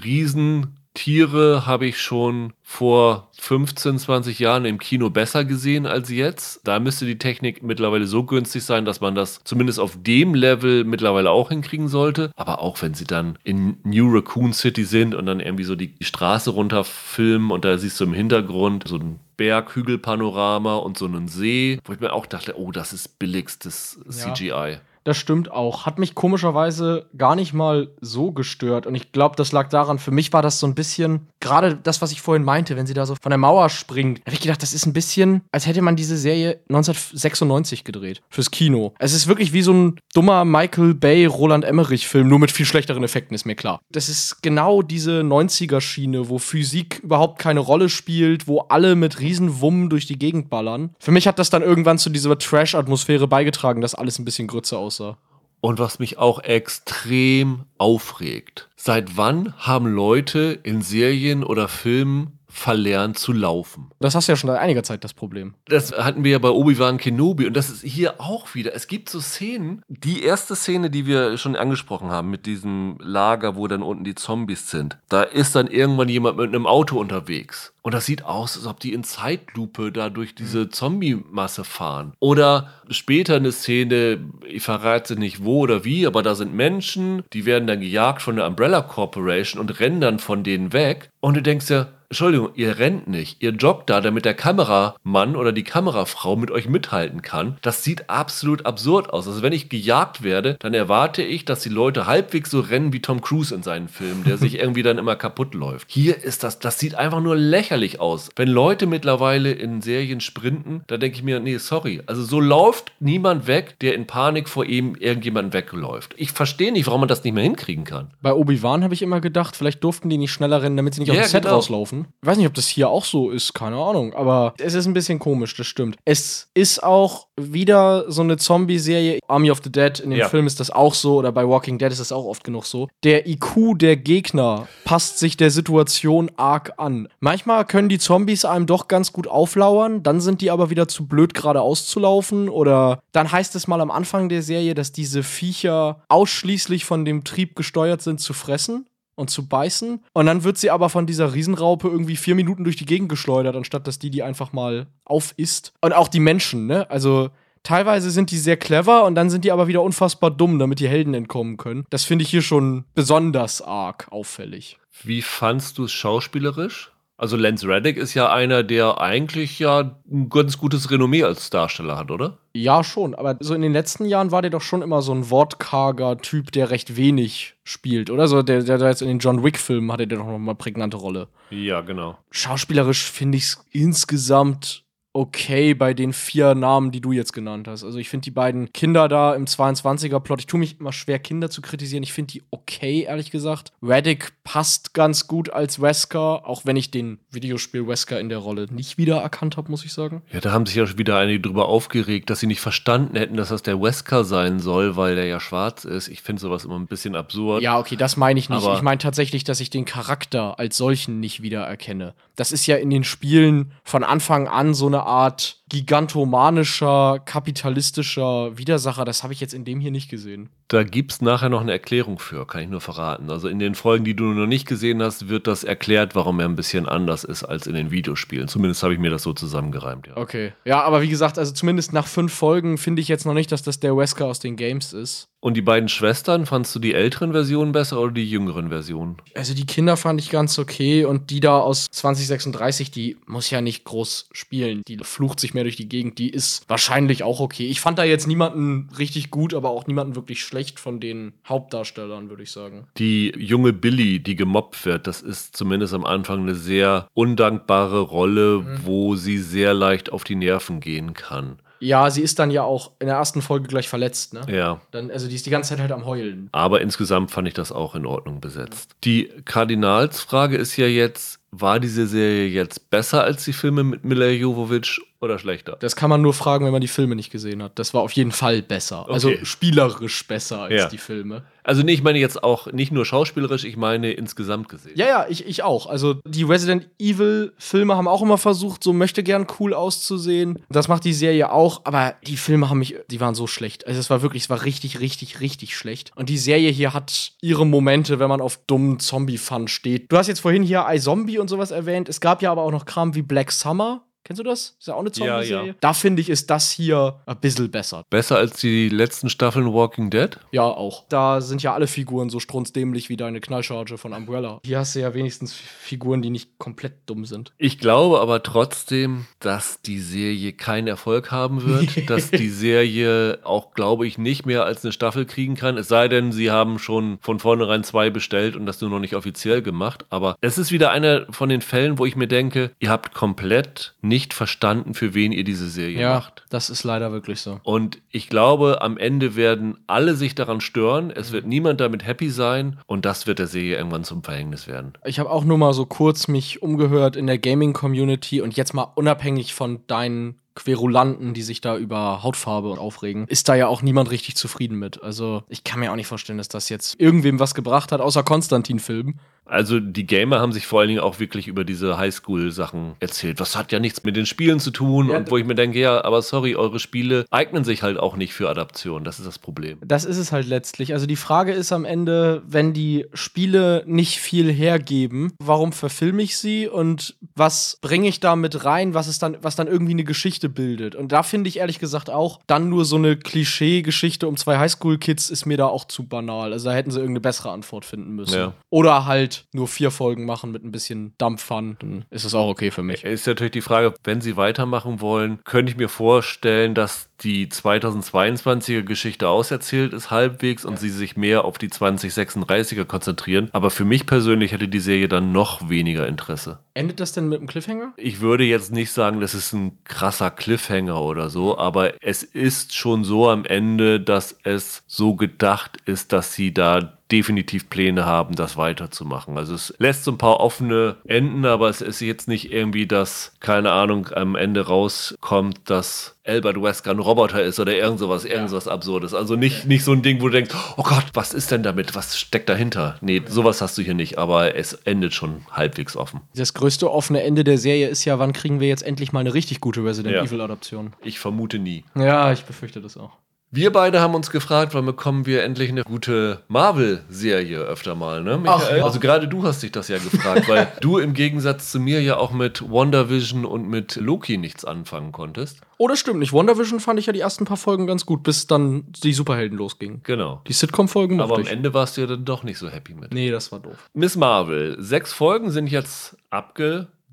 Riesentiere habe ich schon vor 15, 20 Jahren im Kino besser gesehen als jetzt. Da müsste die Technik mittlerweile so günstig sein, dass man das zumindest auf dem Level mittlerweile auch hinkriegen sollte. Aber auch wenn sie dann in New Raccoon City sind und dann irgendwie so die Straße runterfilmen und da siehst du im Hintergrund so ein Berghügelpanorama und so einen See, wo ich mir auch dachte, oh, das ist billigstes Ja. CGI. Das stimmt auch. Hat mich komischerweise gar nicht mal so gestört. Und ich glaube, das lag daran, für mich war das so ein bisschen, gerade das, was ich vorhin meinte, wenn sie da so von der Mauer springt. Habe ich gedacht, das ist ein bisschen, als hätte man diese Serie 1996 gedreht. Fürs Kino. Es ist wirklich wie so ein dummer Michael Bay, Roland Emmerich-Film, nur mit viel schlechteren Effekten, ist mir klar. Das ist genau diese 90er-Schiene, wo Physik überhaupt keine Rolle spielt, wo alle mit Riesenwummen durch die Gegend ballern. Für mich hat das dann irgendwann zu dieser Trash-Atmosphäre beigetragen, dass alles ein bisschen Grütze aussah. Und was mich auch extrem aufregt. Seit wann haben Leute in Serien oder Filmen verlernt zu laufen. Das hast du ja schon seit einiger Zeit das Problem. Das hatten wir ja bei Obi-Wan Kenobi und das ist hier auch wieder. Es gibt so Szenen, die erste Szene, die wir schon angesprochen haben, mit diesem Lager, wo dann unten die Zombies sind. Da ist dann irgendwann jemand mit einem Auto unterwegs. Und das sieht aus, als ob die in Zeitlupe da durch diese Zombie-Masse fahren. Oder später eine Szene, ich verrate nicht wo oder wie, aber da sind Menschen, die werden dann gejagt von der Umbrella Corporation und rennen dann von denen weg. Und du denkst ja, Entschuldigung, ihr rennt nicht. Ihr joggt da, damit der Kameramann oder die Kamerafrau mit euch mithalten kann. Das sieht absolut absurd aus. Also wenn ich gejagt werde, dann erwarte ich, dass die Leute halbwegs so rennen wie Tom Cruise in seinen Filmen, der sich irgendwie dann immer kaputt läuft. Hier ist das, das sieht einfach nur lächerlich aus. Wenn Leute mittlerweile in Serien sprinten, da denke ich mir, nee, sorry. Also so läuft niemand weg, der in Panik vor ihm irgendjemanden wegläuft. Ich verstehe nicht, warum man das nicht mehr hinkriegen kann. Bei Obi-Wan habe ich immer gedacht, vielleicht durften die nicht schneller rennen, damit sie nicht ja, auf dem Set genau. rauslaufen. Ich weiß nicht, ob das hier auch so ist, keine Ahnung. Aber es ist ein bisschen komisch, das stimmt. Es ist auch wieder so eine Zombie-Serie. Army of the Dead, in dem ja. Film ist das auch so. Oder bei Walking Dead ist das auch oft genug so. Der IQ der Gegner passt sich der Situation arg an. Manchmal können die Zombies einem doch ganz gut auflauern. Dann sind die aber wieder zu blöd, geradeaus zu laufen. Oder dann heißt es mal am Anfang der Serie, dass diese Viecher ausschließlich von dem Trieb gesteuert sind, zu fressen und zu beißen. Und dann wird sie aber von dieser Riesenraupe irgendwie vier Minuten durch die Gegend geschleudert, anstatt dass die die einfach mal aufisst. Und auch die Menschen, ne? Also teilweise sind die sehr clever und dann sind die aber wieder unfassbar dumm, damit die Helden entkommen können. Das finde ich hier schon besonders arg auffällig. Wie fandst du es schauspielerisch? Also Lance Reddick ist ja einer, der eigentlich ja ein ganz gutes Renommee als Darsteller hat, oder? Ja, schon. Aber so in den letzten Jahren war der doch schon immer so ein wortkarger Typ, der recht wenig spielt, oder? So der, der, der jetzt in den John Wick-Filmen hatte der doch noch mal prägnante Rolle. Ja, genau. Schauspielerisch finde ich es insgesamt okay bei den vier Namen, die du jetzt genannt hast. Also ich finde die beiden Kinder da im 22er-Plot, ich tue mich immer schwer, Kinder zu kritisieren. Ich finde die okay, ehrlich gesagt. Reddick passt ganz gut als Wesker, auch wenn ich den Videospiel Wesker in der Rolle nicht wiedererkannt habe, muss ich sagen. Ja, da haben sich ja schon wieder einige drüber aufgeregt, dass sie nicht verstanden hätten, dass das der Wesker sein soll, weil der ja schwarz ist. Ich finde sowas immer ein bisschen absurd. Ja, okay, das meine ich nicht. Aber ich meine tatsächlich, dass ich den Charakter als solchen nicht wiedererkenne. Das ist ja in den Spielen von Anfang an so eine Art gigantomanischer, kapitalistischer Widersacher. Das habe ich jetzt in dem hier nicht gesehen. Da gibt es nachher noch eine Erklärung für, kann ich nur verraten. Also in den Folgen, die du noch nicht gesehen hast, wird das erklärt, warum er ein bisschen anders ist als in den Videospielen. Zumindest habe ich mir das so zusammengereimt, ja. Okay. Ja, aber wie gesagt, also zumindest nach fünf Folgen finde ich jetzt noch nicht, dass das der Wesker aus den Games ist. Und die beiden Schwestern, fandst du die älteren Versionen besser oder die jüngeren Versionen? Also die Kinder fand ich ganz okay und die da aus 2036, die muss ja nicht groß spielen. Die flucht sich mehr durch die Gegend, die ist wahrscheinlich auch okay. Ich fand da jetzt niemanden richtig gut, aber auch niemanden wirklich schlecht von den Hauptdarstellern, würde ich sagen. Die junge Billy, die gemobbt wird, das ist zumindest am Anfang eine sehr undankbare Rolle, mhm. wo sie sehr leicht auf die Nerven gehen kann. Ja, sie ist dann ja auch in der ersten Folge gleich verletzt, ne? Ja. Dann, also die ist die ganze Zeit halt am Heulen. Aber insgesamt fand ich das auch in Ordnung besetzt. Die Kardinalsfrage ist ja jetzt, war diese Serie jetzt besser als die Filme mit Mila Jovovich oder schlechter? Das kann man nur fragen, wenn man die Filme nicht gesehen hat. Das war auf jeden Fall besser. Also okay. Also spielerisch besser als ja. die Filme. Also nee, ich meine jetzt auch nicht nur schauspielerisch, ich meine insgesamt gesehen. Ja, ja, ich, ich auch. Also die Resident Evil Filme haben auch immer versucht, so möchte gern cool auszusehen. Das macht die Serie auch, aber die Filme haben mich, die waren so schlecht. Also es war wirklich, es war richtig, richtig, richtig schlecht. Und die Serie hier hat ihre Momente, wenn man auf dummen Zombie-Fun steht. Du hast jetzt vorhin hier iZombie und sowas erwähnt. Es gab ja aber auch noch Kram wie Black Summer Kennst du das? Ist ja auch eine Ja, Zombie-Serie. ja. Da finde ich, ist das hier ein bisschen besser. Besser als die letzten Staffeln Walking Dead? Ja, auch. Da sind ja alle Figuren so strunzdämlich wie deine Knallcharge von Umbrella. Hier hast du ja wenigstens Figuren, die nicht komplett dumm sind. Ich glaube aber trotzdem, dass die Serie keinen Erfolg haben wird, dass die Serie auch, glaube ich, nicht mehr als eine Staffel kriegen kann, es sei denn, sie haben schon von vornherein zwei bestellt und das nur noch nicht offiziell gemacht. Aber es ist wieder einer von den Fällen, wo ich mir denke, ihr habt komplett nicht verstanden, für wen ihr diese Serie macht. das ist leider wirklich so. Und ich glaube, am Ende werden alle sich daran stören. Es wird niemand damit happy sein. Und das wird der Serie irgendwann zum Verhängnis werden. Ich habe auch nur mal so kurz mich umgehört in der Gaming-Community und jetzt mal unabhängig von deinen Querulanten, die sich da über Hautfarbe aufregen, ist da ja auch niemand richtig zufrieden mit. Also ich kann mir auch nicht vorstellen, dass das jetzt irgendwem was gebracht hat, außer Konstantin-Filmen. Also die Gamer haben sich vor allen Dingen auch wirklich über diese Highschool-Sachen erzählt. Was hat ja nichts mit den Spielen zu tun. Ja, und wo ich mir denke, ja, aber sorry, eure Spiele eignen sich halt auch nicht für Adaption. Das ist das Problem. Das ist es halt letztlich. Also die Frage ist am Ende, wenn die Spiele nicht viel hergeben, warum verfilme ich sie und was bringe ich da mit rein, was ist dann, was dann irgendwie eine Geschichte bildet? Und da finde ich ehrlich gesagt auch, dann nur so eine Klischee-Geschichte um zwei Highschool-Kids ist mir da auch zu banal. Also da hätten sie irgendeine bessere Antwort finden müssen. Ja. Oder halt nur vier Folgen machen mit ein bisschen Dampffun, dann ist es auch okay für mich. Ist natürlich die Frage, wenn sie weitermachen wollen, könnte ich mir vorstellen, dass die 2022er Geschichte auserzählt ist halbwegs und sie sich mehr auf die 2036er konzentrieren. Aber für mich persönlich hätte die Serie dann noch weniger Interesse. Endet das denn mit einem Cliffhanger? Ich würde jetzt nicht sagen, das ist ein krasser Cliffhanger oder so, aber es ist schon so am Ende, dass es so gedacht ist, dass sie da definitiv Pläne haben, das weiterzumachen. Also es lässt so ein paar offene Enden, aber es ist jetzt nicht irgendwie, dass, keine Ahnung, am Ende rauskommt, dass Albert Wesker ein Roboter ist oder irgend sowas, irgend sowas Absurdes. Also nicht, nicht so ein Ding, wo du denkst, oh Gott, was ist denn damit? Was steckt dahinter? Nee, sowas hast du hier nicht, aber es endet schon halbwegs offen. Das größte offene Ende der Serie ist ja, wann kriegen wir jetzt endlich mal eine richtig gute Resident. Evil-Adaption? Ich vermute nie. Ja, ich befürchte das auch. Wir beide haben uns gefragt, wann bekommen wir endlich eine gute Marvel-Serie öfter mal, ne, Michael? Ach, ja. Also gerade du hast dich das ja gefragt, weil du im Gegensatz zu mir ja auch mit WandaVision und mit Loki nichts anfangen konntest. Oh, das stimmt nicht. WandaVision fand ich ja die ersten paar Folgen ganz gut, bis dann die Superhelden losgingen. Genau. Die Sitcom-Folgen Aber am ich. Ende warst du ja dann doch nicht so happy mit. Nee, das war doof. Miss Marvel. Sechs Folgen sind jetzt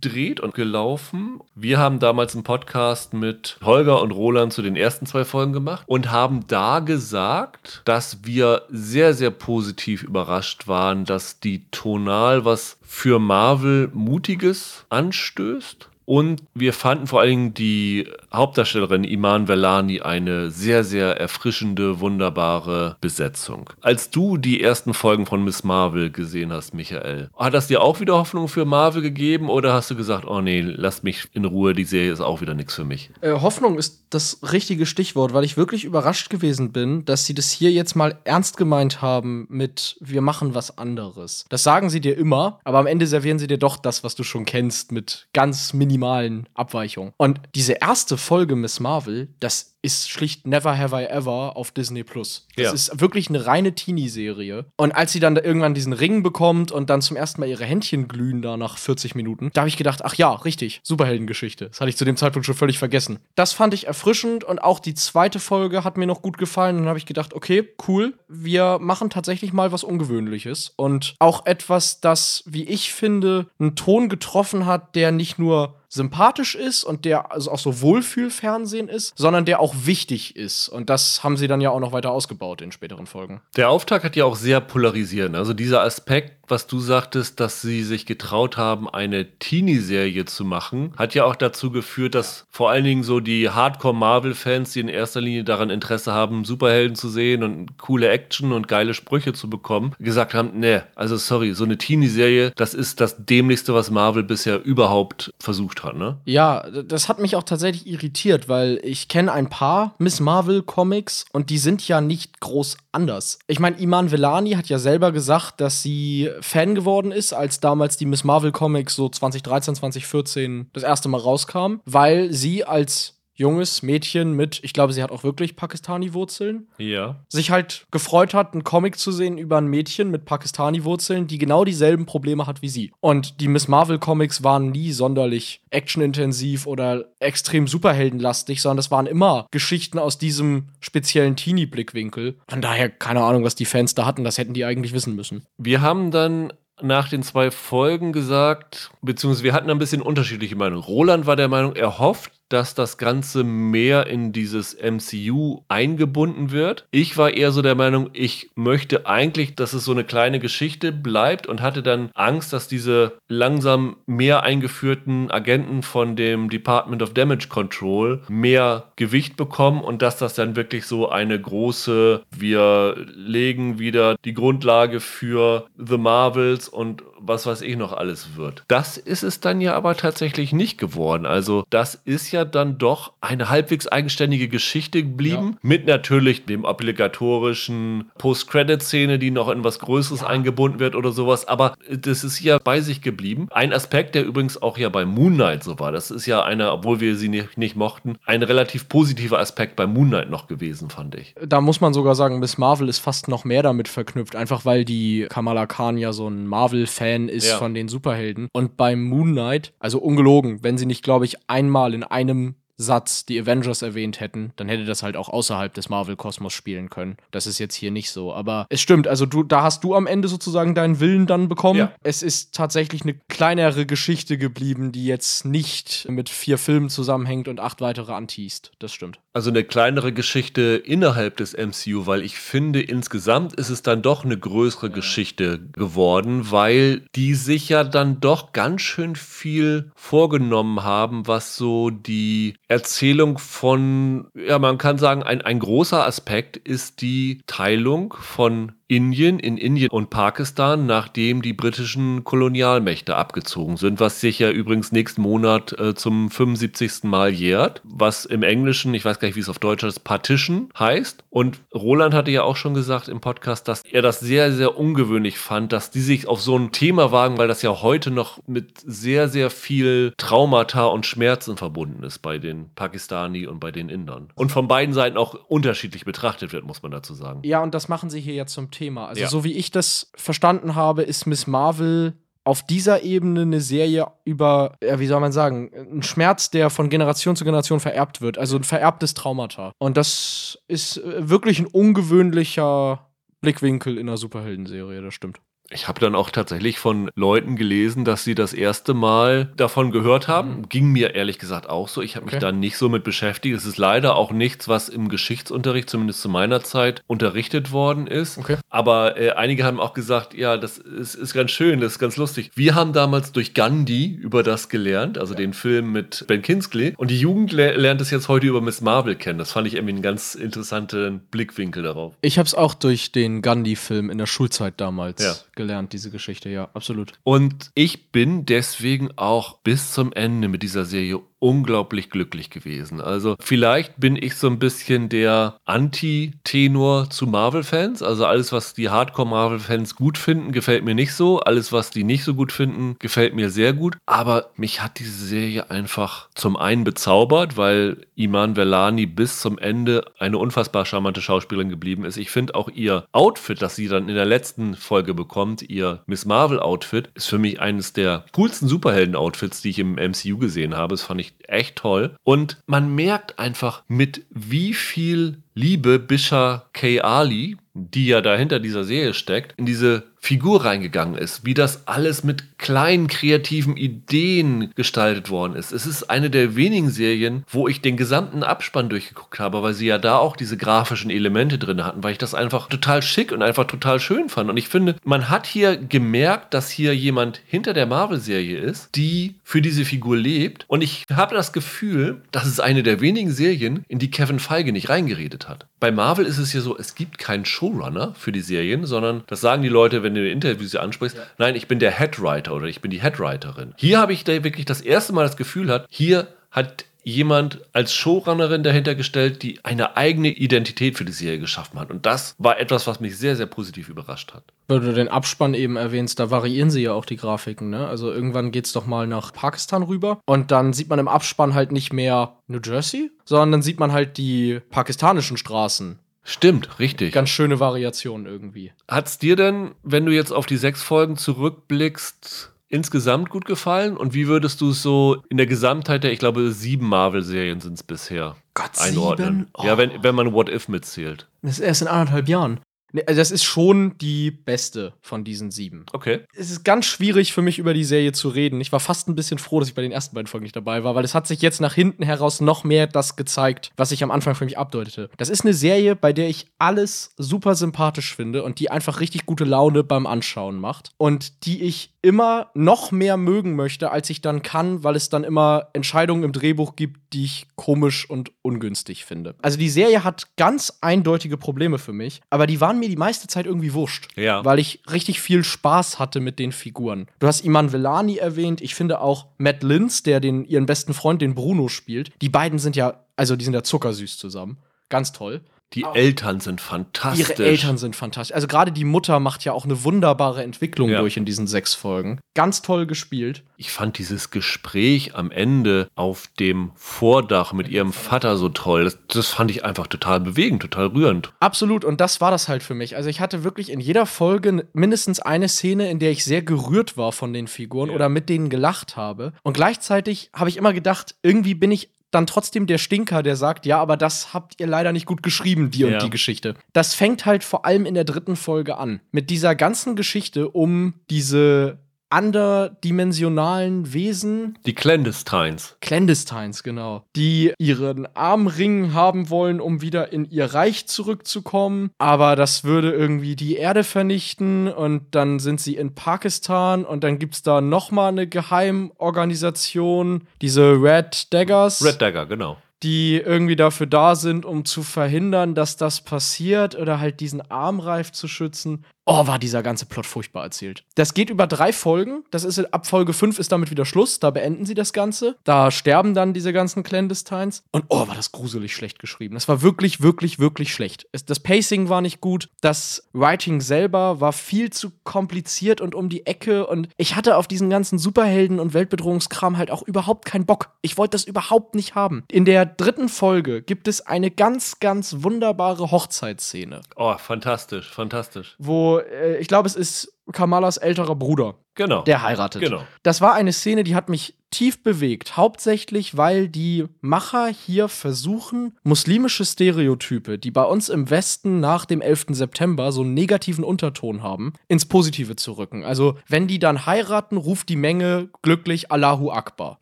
abgedreht und gelaufen. Wir haben damals einen Podcast mit Holger und Roland zu den ersten zwei Folgen gemacht und haben da gesagt, dass wir sehr, sehr positiv überrascht waren, dass die Tonal was für Marvel Mutiges anstößt. Und wir fanden vor allen Dingen die Hauptdarstellerin Iman Velani eine sehr, sehr erfrischende, wunderbare Besetzung. Als du die ersten Folgen von Miss Marvel gesehen hast, Michael, hat das dir auch wieder Hoffnung für Marvel gegeben oder hast du gesagt, oh nee, lasst mich in Ruhe, die Serie ist auch wieder nichts für mich? Äh, Hoffnung ist das richtige Stichwort, weil ich wirklich überrascht gewesen bin, dass sie das hier jetzt mal ernst gemeint haben mit wir machen was anderes. Das sagen sie dir immer, aber am Ende servieren sie dir doch das, was du schon kennst, mit ganz minimalen Abweichungen. Und diese erste Folge Miss Marvel, das ist schlicht Never Have I Ever auf Disney Plus. Das Ja. ist wirklich eine reine Teenie-Serie. Und als sie dann da irgendwann diesen Ring bekommt und dann zum ersten Mal ihre Händchen glühen da nach 40 Minuten, da habe ich gedacht, ach ja, richtig, Superheldengeschichte. Das hatte ich zu dem Zeitpunkt schon völlig vergessen. Das fand ich erfrischend und auch die zweite Folge hat mir noch gut gefallen. Und dann habe ich gedacht, okay, cool, wir machen tatsächlich mal was Ungewöhnliches und auch etwas, das, wie ich finde, einen Ton getroffen hat, der nicht nur sympathisch ist und der also auch so Wohlfühlfernsehen ist, sondern der auch wichtig ist. Und das haben sie dann ja auch noch weiter ausgebaut in späteren Folgen. Der Auftakt hat ja auch sehr polarisiert. Also dieser Aspekt, was du sagtest, dass sie sich getraut haben, eine Teenie-Serie zu machen, hat ja auch dazu geführt, dass vor allen Dingen so die Hardcore-Marvel-Fans, die in erster Linie daran Interesse haben, Superhelden zu sehen und coole Action und geile Sprüche zu bekommen, gesagt haben, nee, also sorry, so eine Teenie-Serie, das ist das dämlichste, was Marvel bisher überhaupt versucht hat, ne? Ja, das hat mich auch tatsächlich irritiert, weil ich kenne ein paar Miss Marvel Comics und die sind ja nicht groß anders. Ich meine, Iman Velani hat ja selber gesagt, dass sie Fan geworden ist, als damals die Miss Marvel Comics so 2013, 2014 das erste Mal rauskamen, weil sie als junges Mädchen mit, ich glaube, sie hat auch wirklich Pakistani-Wurzeln, Ja. sich halt gefreut hat, einen Comic zu sehen über ein Mädchen mit Pakistani-Wurzeln, die genau dieselben Probleme hat wie sie. Und die Miss Marvel-Comics waren nie sonderlich actionintensiv oder extrem superheldenlastig, sondern das waren immer Geschichten aus diesem speziellen Teenie-Blickwinkel. Von daher, keine Ahnung, was die Fans da hatten, das hätten die eigentlich wissen müssen. Wir haben dann nach den zwei Folgen gesagt, beziehungsweise wir hatten ein bisschen unterschiedliche Meinungen. Roland war der Meinung, er hofft, dass das Ganze mehr in dieses MCU eingebunden wird. Ich war eher so der Meinung, ich möchte eigentlich, dass es so eine kleine Geschichte bleibt und hatte dann Angst, dass diese langsam mehr eingeführten Agenten von dem Department of Damage Control mehr Gewicht bekommen und dass das dann wirklich so eine große, wir legen wieder die Grundlage für The Marvels und was weiß ich noch alles wird. Das ist es dann ja aber tatsächlich nicht geworden. Also das ist ja dann doch eine halbwegs eigenständige Geschichte geblieben, mit natürlich dem obligatorischen Post-Credit-Szene, die noch in was Größeres eingebunden wird oder sowas. Aber das ist ja bei sich geblieben. Ein Aspekt, der übrigens auch ja bei Moon Knight so war. Das ist ja einer, obwohl wir sie nicht, nicht mochten, ein relativ positiver Aspekt bei Moon Knight noch gewesen, fand ich. Da muss man sogar sagen, Miss Marvel ist fast noch mehr damit verknüpft, einfach weil die Kamala Khan ja so ein Marvel-Fan ist Ja. von den Superhelden. Und beim Moon Knight, also ungelogen, wenn sie nicht, glaube ich, einmal in einem Satz die Avengers erwähnt hätten, dann hätte das halt auch außerhalb des Marvel-Kosmos spielen können. Das ist jetzt hier nicht so. Aber es stimmt, also du, da hast du am Ende sozusagen deinen Willen dann bekommen. Ja. Es ist tatsächlich eine kleinere Geschichte geblieben, die jetzt nicht mit vier Filmen zusammenhängt und acht weitere anteast. Das stimmt. Also eine kleinere Geschichte innerhalb des MCU, weil ich finde, insgesamt ist es dann doch eine größere Geschichte geworden, weil die sich ja dann doch ganz schön viel vorgenommen haben, was so die Erzählung von, ja, man kann sagen, ein, ein großer Aspekt ist die Teilung von Indien in Indien und Pakistan, nachdem die britischen Kolonialmächte abgezogen sind, was sich ja übrigens nächsten Monat äh, zum 75. Mal jährt, was im Englischen, ich weiß gar nicht, wie es auf Deutsch ist, Partition heißt. Und Roland hatte ja auch schon gesagt im Podcast, dass er das sehr, sehr ungewöhnlich fand, dass die sich auf so ein Thema wagen, weil das ja heute noch mit sehr, sehr viel Traumata und Schmerzen verbunden ist bei den Pakistani und bei den Indern. Und von beiden Seiten auch unterschiedlich betrachtet wird, muss man dazu sagen. Ja, und das machen sie hier ja zum Thema. Also, Ja. so wie ich das verstanden habe, ist Miss Marvel auf dieser Ebene eine Serie über, ja, wie soll man sagen, ein Schmerz, der von Generation zu Generation vererbt wird. Also ein vererbtes Traumata. Und das ist äh, wirklich ein ungewöhnlicher Blickwinkel in einer Superhelden-Serie, das stimmt. Ich habe dann auch tatsächlich von Leuten gelesen, dass sie das erste Mal davon gehört haben. Ging mir ehrlich gesagt auch so. Ich habe mich Okay. da nicht so mit beschäftigt. Es ist leider auch nichts, was im Geschichtsunterricht, zumindest zu meiner Zeit, unterrichtet worden ist. Okay. Aber äh, einige haben auch gesagt, ja, das ist, ist ganz schön, das ist ganz lustig. Wir haben damals durch Gandhi über das gelernt, also den Film mit Ben Kingsley. Und die Jugend le lernt es jetzt heute über Miss Marvel kennen. Das fand ich irgendwie einen ganz interessanten Blickwinkel darauf. Ich habe es auch durch den Gandhi-Film in der Schulzeit damals Ja. Gelernt, diese Geschichte, ja, absolut. Und ich bin deswegen auch bis zum Ende mit dieser Serie unglaublich glücklich gewesen. Also vielleicht bin ich so ein bisschen der Anti-Tenor zu Marvel-Fans. Also alles, was die Hardcore-Marvel-Fans gut finden, gefällt mir nicht so. Alles, was die nicht so gut finden, gefällt mir sehr gut. Aber mich hat diese Serie einfach zum einen bezaubert, weil Iman Velani bis zum Ende eine unfassbar charmante Schauspielerin geblieben ist. Ich finde auch ihr Outfit, das sie dann in der letzten Folge bekommt, ihr Miss Marvel-Outfit, ist für mich eines der coolsten Superhelden-Outfits, die ich im MCU gesehen habe. Das fand ich echt toll. Und man merkt einfach, mit wie viel Liebe Bisha K. Ali, die ja dahinter dieser Serie steckt, in diese Figur reingegangen ist, wie das alles mit kleinen kreativen Ideen gestaltet worden ist. Es ist eine der wenigen Serien, wo ich den gesamten Abspann durchgeguckt habe, weil sie ja da auch diese grafischen Elemente drin hatten, weil ich das einfach total schick und einfach total schön fand. Und ich finde, man hat hier gemerkt, dass hier jemand hinter der Marvel-Serie ist, die für diese Figur lebt. Und ich habe das Gefühl, das ist eine der wenigen Serien, in die Kevin Feige nicht reingeredet hat. Bei Marvel ist es ja so, es gibt keinen Showrunner für die Serien, sondern das sagen die Leute, wenn du in Interviews sie ansprichst, nein, ich bin der Headwriter oder ich bin die Headwriterin. Hier habe ich da wirklich das erste Mal das Gefühl hat, hier hat jemand als Showrunnerin dahinter gestellt, die eine eigene Identität für die Serie geschaffen hat. Und das war etwas, was mich sehr, sehr positiv überrascht hat. Weil du den Abspann eben erwähnst, da variieren sie ja auch die Grafiken, ne? Also irgendwann geht's doch mal nach Pakistan rüber und dann sieht man im Abspann halt nicht mehr New Jersey, sondern dann sieht man halt die pakistanischen Straßen. Stimmt, richtig. Ganz schöne Variation irgendwie. Hat's dir denn, wenn du jetzt auf die sechs Folgen zurückblickst, insgesamt gut gefallen? Und wie würdest du es so in der Gesamtheit der, ich glaube, sieben Marvel-Serien sind es bisher, Gott, einordnen? sieben? Oh. Ja, wenn, wenn man What If mitzählt. Das ist erst in anderthalb Jahren. Also das ist schon die beste von diesen sieben. Okay. Es ist ganz schwierig für mich über die Serie zu reden. Ich war fast ein bisschen froh, dass ich bei den ersten beiden Folgen nicht dabei war, weil es hat sich jetzt nach hinten heraus noch mehr das gezeigt, was ich am Anfang für mich abdeutete. Das ist eine Serie, bei der ich alles super sympathisch finde und die einfach richtig gute Laune beim Anschauen macht und die ich immer noch mehr mögen möchte, als ich dann kann, weil es dann immer Entscheidungen im Drehbuch gibt, die ich komisch und ungünstig finde. Also die Serie hat ganz eindeutige Probleme für mich, aber die waren mir die meiste Zeit irgendwie wurscht. Ja. Weil ich richtig viel Spaß hatte mit den Figuren. Du hast Iman Velani erwähnt, ich finde auch Matt Linz, der den, ihren besten Freund, den Bruno, spielt. Die beiden sind ja, also die sind ja zuckersüß zusammen. Ganz toll. Die Eltern sind fantastisch. Ihre Eltern sind fantastisch. Also gerade die Mutter macht ja auch eine wunderbare Entwicklung Ja. durch in diesen sechs Folgen. Ganz toll gespielt. Ich fand dieses Gespräch am Ende auf dem Vordach mit ihrem Vater so toll. Das, das fand ich einfach total bewegend, total rührend. Absolut, und das war das halt für mich. Also ich hatte wirklich in jeder Folge mindestens eine Szene, in der ich sehr gerührt war von den Figuren Ja. oder mit denen gelacht habe. Und gleichzeitig habe ich immer gedacht, irgendwie bin ich dann trotzdem der Stinker, der sagt, ja, aber das habt ihr leider nicht gut geschrieben, die Ja. und die Geschichte. Das fängt halt vor allem in der dritten Folge an. Mit dieser ganzen Geschichte um diese underdimensionalen Wesen, Die Clandestines. Clandestines, genau. Die ihren Armring haben wollen, um wieder in ihr Reich zurückzukommen. Aber das würde irgendwie die Erde vernichten. Und dann sind sie in Pakistan. Und dann gibt's da noch mal eine Geheimorganisation, diese Red Daggers Red Dagger, genau. die irgendwie dafür da sind, um zu verhindern, dass das passiert oder halt diesen Armreif zu schützen. Oh, war dieser ganze Plot furchtbar erzählt. Das geht über drei Folgen. Das ist ab Folge 5 ist damit wieder Schluss. Da beenden sie das Ganze. Da sterben dann diese ganzen Clandestines. Und oh, war das gruselig schlecht geschrieben. Das war wirklich, wirklich, wirklich schlecht. Das Pacing war nicht gut. Das Writing selber war viel zu kompliziert und um die Ecke. Und ich hatte auf diesen ganzen Superhelden- und Weltbedrohungskram halt auch überhaupt keinen Bock. Ich wollte das überhaupt nicht haben. In der dritten Folge gibt es eine ganz, ganz wunderbare Hochzeitsszene, Oh, fantastisch, fantastisch. wo äh, ich glaube, es ist Kamalas älterer Bruder, Genau. der heiratet. Genau. Das war eine Szene, die hat mich tief bewegt. Hauptsächlich, weil die Macher hier versuchen, muslimische Stereotype, die bei uns im Westen nach dem 11. September so einen negativen Unterton haben, ins Positive zu rücken. Also, wenn die dann heiraten, ruft die Menge glücklich Allahu Akbar.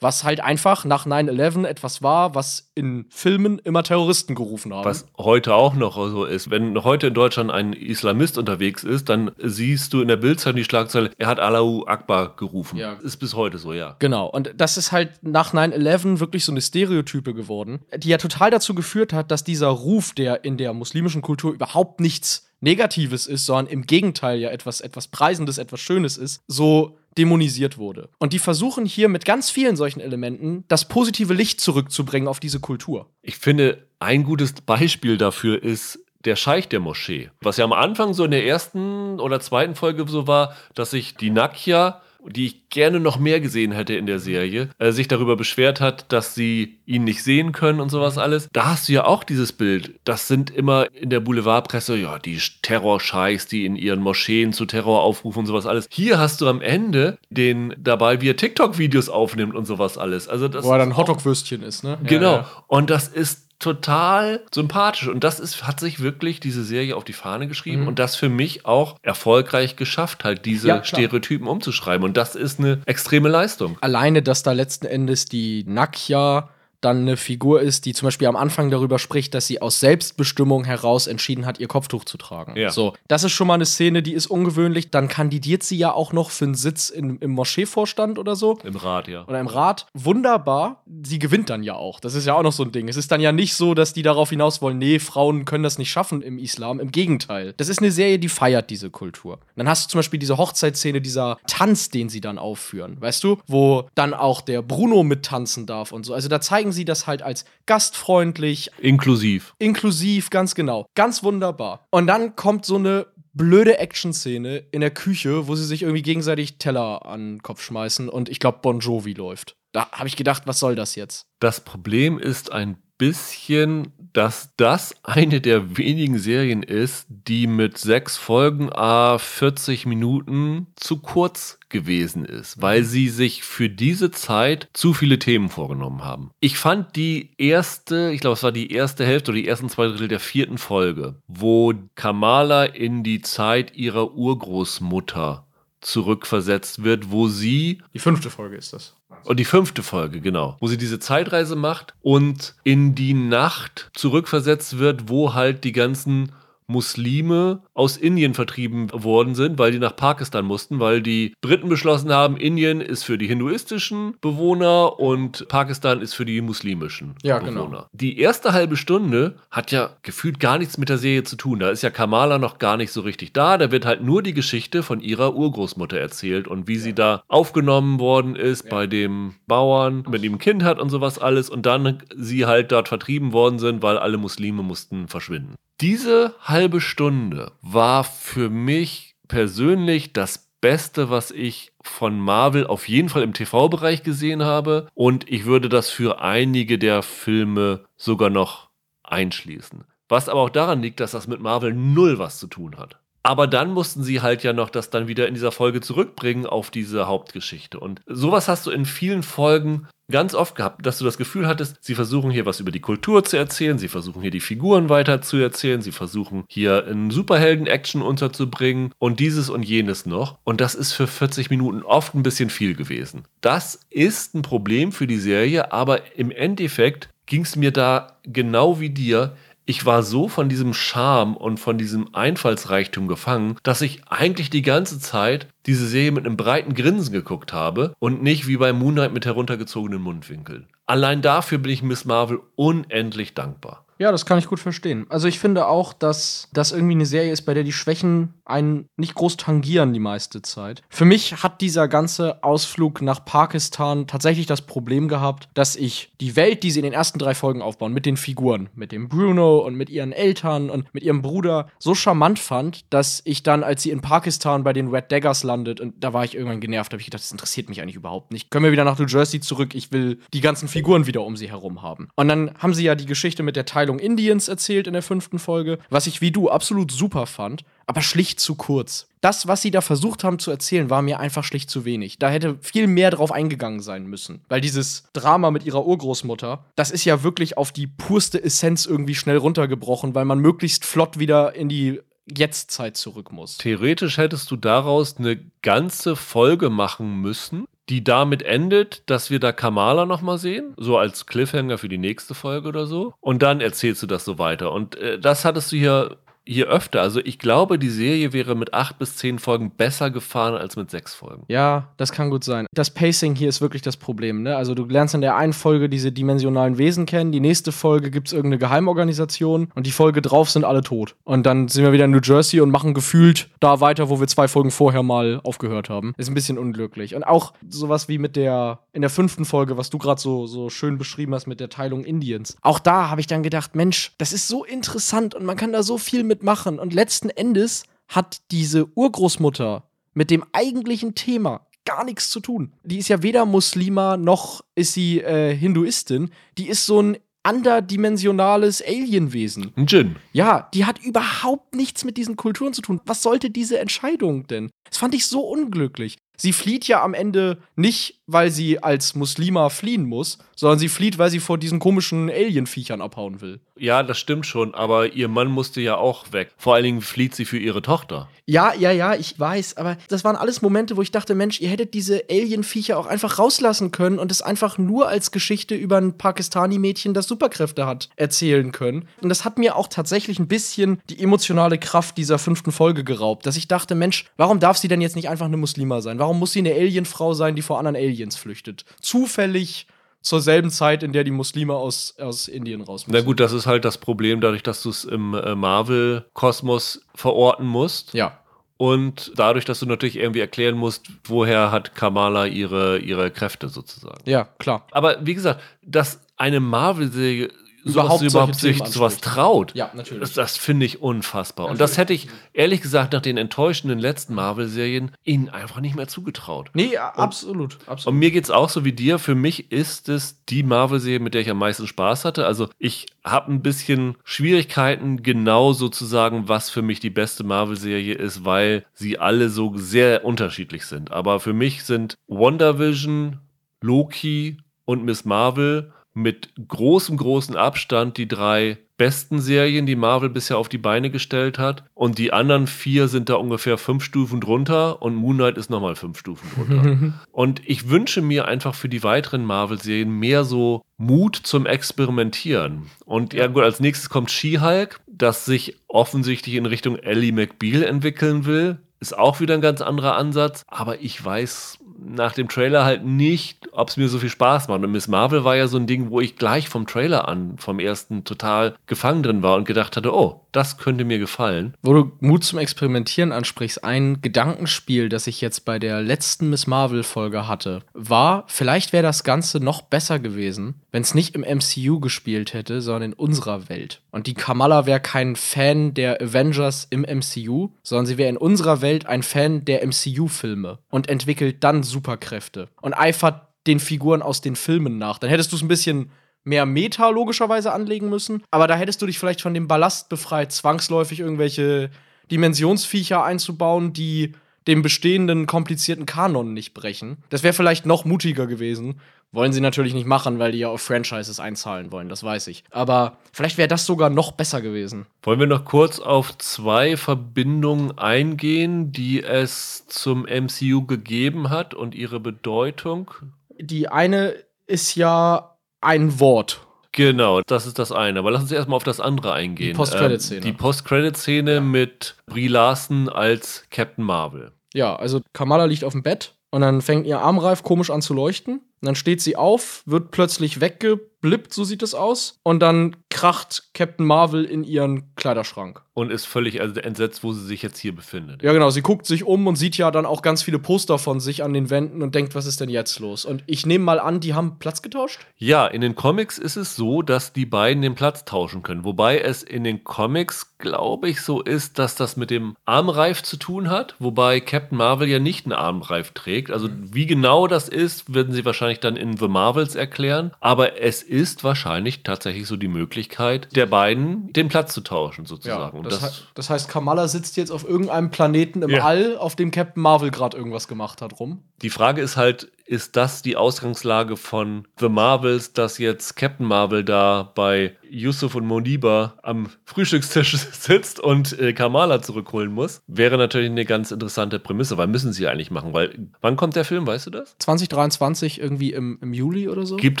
Was halt einfach nach 9-11 etwas war, was in Filmen immer Terroristen gerufen haben. Was heute auch noch so ist, wenn heute in Deutschland ein Islamist unterwegs ist, dann siehst du in der Bildzeitung die Schlagzeile, er hat Allahu Akbar gerufen. Ja. Ist bis heute so, ja. Genau, und das ist halt nach 9-11 wirklich so eine Stereotype geworden, die ja total dazu geführt hat, dass dieser Ruf, der in der muslimischen Kultur überhaupt nichts Negatives ist, sondern im Gegenteil ja etwas, etwas Preisendes, etwas Schönes ist, so dämonisiert wurde. Und die versuchen hier mit ganz vielen solchen Elementen das positive Licht zurückzubringen auf diese Kultur. Ich finde, ein gutes Beispiel dafür ist der Scheich der Moschee. Was ja am Anfang so in der ersten oder zweiten Folge so war, dass sich die Nakia, die ich gerne noch mehr gesehen hätte in der Serie, äh, sich darüber beschwert hat, dass sie ihn nicht sehen können und sowas alles. Da hast du ja auch dieses Bild. Das sind immer in der Boulevardpresse, ja, die Terrorscheichs, die in ihren Moscheen zu Terror aufrufen und sowas alles. Hier hast du am Ende den dabei, wie er TikTok-Videos aufnimmt und sowas alles. Also das Wo er dann Hotdog-Würstchen ist, ne? Genau. Ja, ja. Und das ist total sympathisch. Und das ist, hat sich wirklich diese Serie auf die Fahne geschrieben Mhm. und das für mich auch erfolgreich geschafft, halt diese Ja. Stereotypen umzuschreiben. Und das ist eine extreme Leistung. alleine, dass da letzten Endes die Nakia dann eine Figur ist, die zum Beispiel am Anfang darüber spricht, dass sie aus Selbstbestimmung heraus entschieden hat, ihr Kopftuch zu tragen. Ja. So, das ist schon mal eine Szene, die ist ungewöhnlich. Dann kandidiert sie ja auch noch für einen Sitz in, im Moscheevorstand oder so. Im Rat, ja. Oder im Rat. Wunderbar. Sie gewinnt dann ja auch. Das ist ja auch noch so ein Ding. Es ist dann ja nicht so, dass die darauf hinaus wollen, nee, Frauen können das nicht schaffen im Islam. Im Gegenteil. Das ist eine Serie, die feiert diese Kultur. Dann hast du zum Beispiel diese Hochzeitsszene, dieser Tanz, den sie dann aufführen. Weißt du? Wo dann auch der Bruno mittanzen darf und so. Also da zeigen zeigen sie das halt als gastfreundlich, Inklusiv. inklusiv, ganz genau. Ganz wunderbar. Und dann kommt so eine blöde Action-Szene in der Küche, wo sie sich irgendwie gegenseitig Teller an den Kopf schmeißen und ich glaube Bon Jovi läuft. Da habe ich gedacht, was soll das jetzt? Das Problem ist ein bisschen, dass das eine der wenigen Serien ist, die mit sechs Folgen a 40 Minuten zu kurz gewesen ist, weil sie sich für diese Zeit zu viele Themen vorgenommen haben. Ich fand die erste, ich glaube, es war die erste Hälfte oder die ersten zwei Drittel der vierten Folge, wo Kamala in die Zeit ihrer Urgroßmutter zurückversetzt wird, wo sie Die fünfte Folge ist das. Und die fünfte Folge, genau. Wo sie diese Zeitreise macht und in die Nacht zurückversetzt wird, wo halt die ganzen Muslime aus Indien vertrieben worden sind, weil die nach Pakistan mussten, weil die Briten beschlossen haben, Indien ist für die hinduistischen Bewohner und Pakistan ist für die muslimischen Ja, genau. Bewohner. Die erste halbe Stunde hat ja gefühlt gar nichts mit der Serie zu tun. Da ist ja Kamala noch gar nicht so richtig da. Da wird halt nur die Geschichte von ihrer Urgroßmutter erzählt und wie sie da aufgenommen worden ist bei dem Bauern, mit ihm ein Kind hat und sowas alles und dann sie halt dort vertrieben worden sind, weil alle Muslime mussten verschwinden. Diese halbe Stunde war für mich persönlich das Beste, was ich von Marvel auf jeden Fall im TV-Bereich gesehen habe. Und ich würde das für einige der Filme sogar noch einschließen. Was aber auch daran liegt, dass das mit Marvel null was zu tun hat. Aber dann mussten sie halt ja noch das dann wieder in dieser Folge zurückbringen auf diese Hauptgeschichte. Und sowas hast du in vielen Folgen ganz oft gehabt, dass du das Gefühl hattest, sie versuchen hier was über die Kultur zu erzählen, sie versuchen hier die Figuren weiter zu erzählen, sie versuchen hier einen Superhelden-Action unterzubringen und dieses und jenes noch. Und das ist für 40 Minuten oft ein bisschen viel gewesen. Das ist ein Problem für die Serie, aber im Endeffekt ging es mir da genau wie dir ich war so von diesem Charme und von diesem Einfallsreichtum gefangen, dass ich eigentlich die ganze Zeit diese Serie mit einem breiten Grinsen geguckt habe und nicht wie bei Moonlight mit heruntergezogenen Mundwinkeln. Allein dafür bin ich Miss Marvel unendlich dankbar. Ja, das kann ich gut verstehen. Also ich finde auch, dass das irgendwie eine Serie ist, bei der die Schwächen einen nicht groß tangieren die meiste Zeit. Für mich hat dieser ganze Ausflug nach Pakistan tatsächlich das Problem gehabt, dass ich die Welt, die sie in den ersten drei Folgen aufbauen, mit den Figuren, mit dem Bruno und mit ihren Eltern und mit ihrem Bruder, so charmant fand, dass ich dann, als sie in Pakistan bei den Red Daggers landet, und da war ich irgendwann genervt, habe ich gedacht, das interessiert mich eigentlich überhaupt nicht. Können wir wieder nach New Jersey zurück? Ich will die ganzen Figuren wieder um sie herum haben. Und dann haben sie ja die Geschichte mit der Teilung Indiens erzählt in der fünften Folge, was ich wie du absolut super fand, aber schlicht zu kurz. Das, was sie da versucht haben zu erzählen, war mir einfach schlicht zu wenig. Da hätte viel mehr drauf eingegangen sein müssen. Weil dieses Drama mit ihrer Urgroßmutter, das ist ja wirklich auf die purste Essenz irgendwie schnell runtergebrochen, weil man möglichst flott wieder in die Jetztzeit zurück muss. Theoretisch hättest du daraus eine ganze Folge machen müssen, die damit endet, dass wir da Kamala nochmal sehen, so als Cliffhanger für die nächste Folge oder so. Und dann erzählst du das so weiter. Und äh, das hattest du hier hier öfter. Also ich glaube, die Serie wäre mit acht bis zehn Folgen besser gefahren als mit sechs Folgen. Ja, das kann gut sein. Das Pacing hier ist wirklich das Problem. Ne? Also du lernst in der einen Folge diese dimensionalen Wesen kennen, die nächste Folge gibt es irgendeine Geheimorganisation und die Folge drauf sind alle tot. Und dann sind wir wieder in New Jersey und machen gefühlt da weiter, wo wir zwei Folgen vorher mal aufgehört haben. Ist ein bisschen unglücklich. Und auch sowas wie mit der, in der fünften Folge, was du gerade so, so schön beschrieben hast mit der Teilung Indiens. Auch da habe ich dann gedacht, Mensch, das ist so interessant und man kann da so viel mitmachen. Und letzten Endes hat diese Urgroßmutter mit dem eigentlichen Thema gar nichts zu tun. Die ist ja weder Muslima noch ist sie äh, Hinduistin. Die ist so ein underdimensionales Alienwesen. Ein Djinn. Ja, die hat überhaupt nichts mit diesen Kulturen zu tun. Was sollte diese Entscheidung denn? Das fand ich so unglücklich. Sie flieht ja am Ende nicht, weil sie als Muslima fliehen muss, sondern sie flieht, weil sie vor diesen komischen Alienviechern abhauen will. Ja, das stimmt schon, aber ihr Mann musste ja auch weg. Vor allen Dingen flieht sie für ihre Tochter. Ja, ja, ja, ich weiß, aber das waren alles Momente, wo ich dachte, Mensch, ihr hättet diese Alienviecher auch einfach rauslassen können und es einfach nur als Geschichte über ein Pakistani-Mädchen, das Superkräfte hat, erzählen können. Und das hat mir auch tatsächlich ein bisschen die emotionale Kraft dieser fünften Folge geraubt, dass ich dachte, Mensch, warum darf sie denn jetzt nicht einfach eine Muslima sein? Warum muss sie eine Alienfrau sein, die vor anderen Aliens flüchtet? Zufällig zur selben Zeit, in der die Muslime aus, aus Indien raus müssen. Na gut, das ist halt das Problem, dadurch, dass du es im äh, Marvel-Kosmos verorten musst. Ja. Und dadurch, dass du natürlich irgendwie erklären musst, woher hat Kamala ihre, ihre Kräfte sozusagen. Ja, klar. Aber wie gesagt, das eine Marvel-Serie Überhaupt sowas, überhaupt sich sowas traut. Ja, natürlich. Das, das finde ich unfassbar. Und das hätte ich, ehrlich gesagt, nach den enttäuschenden letzten Marvel-Serien ihnen einfach nicht mehr zugetraut. Nee, absolut. absolut. Und mir geht's auch so wie dir. Für mich ist es die Marvel-Serie, mit der ich am meisten Spaß hatte. Also ich habe ein bisschen Schwierigkeiten, genau sozusagen, was für mich die beste Marvel-Serie ist, weil sie alle so sehr unterschiedlich sind. Aber für mich sind WandaVision, Loki und Miss Marvel mit großem, großem Abstand die drei besten Serien, die Marvel bisher auf die Beine gestellt hat. Und die anderen vier sind da ungefähr fünf Stufen drunter und Moon Knight ist nochmal fünf Stufen drunter. und ich wünsche mir einfach für die weiteren Marvel-Serien mehr so Mut zum Experimentieren. Und ja gut, als nächstes kommt She-Hulk, das sich offensichtlich in Richtung Ellie McBeal entwickeln will. Ist auch wieder ein ganz anderer Ansatz, aber ich weiß nach dem Trailer halt nicht, ob es mir so viel Spaß macht. Und Miss Marvel war ja so ein Ding, wo ich gleich vom Trailer an, vom ersten total gefangen drin war und gedacht hatte, oh, das könnte mir gefallen. Wo du Mut zum Experimentieren ansprichst, ein Gedankenspiel, das ich jetzt bei der letzten Miss Marvel-Folge hatte, war, vielleicht wäre das Ganze noch besser gewesen, wenn es nicht im MCU gespielt hätte, sondern in unserer Welt. Und die Kamala wäre kein Fan der Avengers im MCU, sondern sie wäre in unserer Welt ein Fan der MCU-Filme und entwickelt dann Superkräfte und eifert den Figuren aus den Filmen nach. Dann hättest du es ein bisschen mehr Meta logischerweise anlegen müssen. Aber da hättest du dich vielleicht von dem Ballast befreit, zwangsläufig irgendwelche Dimensionsviecher einzubauen, die dem bestehenden komplizierten Kanon nicht brechen. Das wäre vielleicht noch mutiger gewesen. Wollen sie natürlich nicht machen, weil die ja auf Franchises einzahlen wollen, das weiß ich. Aber vielleicht wäre das sogar noch besser gewesen. Wollen wir noch kurz auf zwei Verbindungen eingehen, die es zum MCU gegeben hat und ihre Bedeutung? Die eine ist ja ein Wort. Genau, das ist das eine. Aber lass uns erstmal auf das andere eingehen. Die Post-Credit-Szene. Ähm, die Post-Credit-Szene mit Brie Larson als Captain Marvel. Ja, also Kamala liegt auf dem Bett und dann fängt ihr Armreif komisch an zu leuchten. Und dann steht sie auf, wird plötzlich weggeblippt, so sieht es aus. Und dann kracht Captain Marvel in ihren Kleiderschrank. Und ist völlig also entsetzt, wo sie sich jetzt hier befindet. Ja, genau. Sie guckt sich um und sieht ja dann auch ganz viele Poster von sich an den Wänden und denkt, was ist denn jetzt los? Und ich nehme mal an, die haben Platz getauscht? Ja, in den Comics ist es so, dass die beiden den Platz tauschen können. Wobei es in den Comics, glaube ich, so ist, dass das mit dem Armreif zu tun hat. Wobei Captain Marvel ja nicht einen Armreif trägt. Also wie genau das ist, würden sie wahrscheinlich dann in The Marvels erklären. Aber es ist wahrscheinlich tatsächlich so die Möglichkeit, der beiden den Platz zu tauschen, sozusagen. Und das, das, he- das heißt, Kamala sitzt jetzt auf irgendeinem Planeten im Ja. All, auf dem Captain Marvel gerade irgendwas gemacht hat, rum. Die Frage ist halt, ist das die Ausgangslage von The Marvels, dass jetzt Captain Marvel da bei Yusuf und Moniba am Frühstückstisch sitzt und äh, Kamala zurückholen muss? Wäre natürlich eine ganz interessante Prämisse, weil müssen sie eigentlich machen, weil wann kommt der Film, weißt du das? 2023 irgendwie im, im Juli oder so. Gibt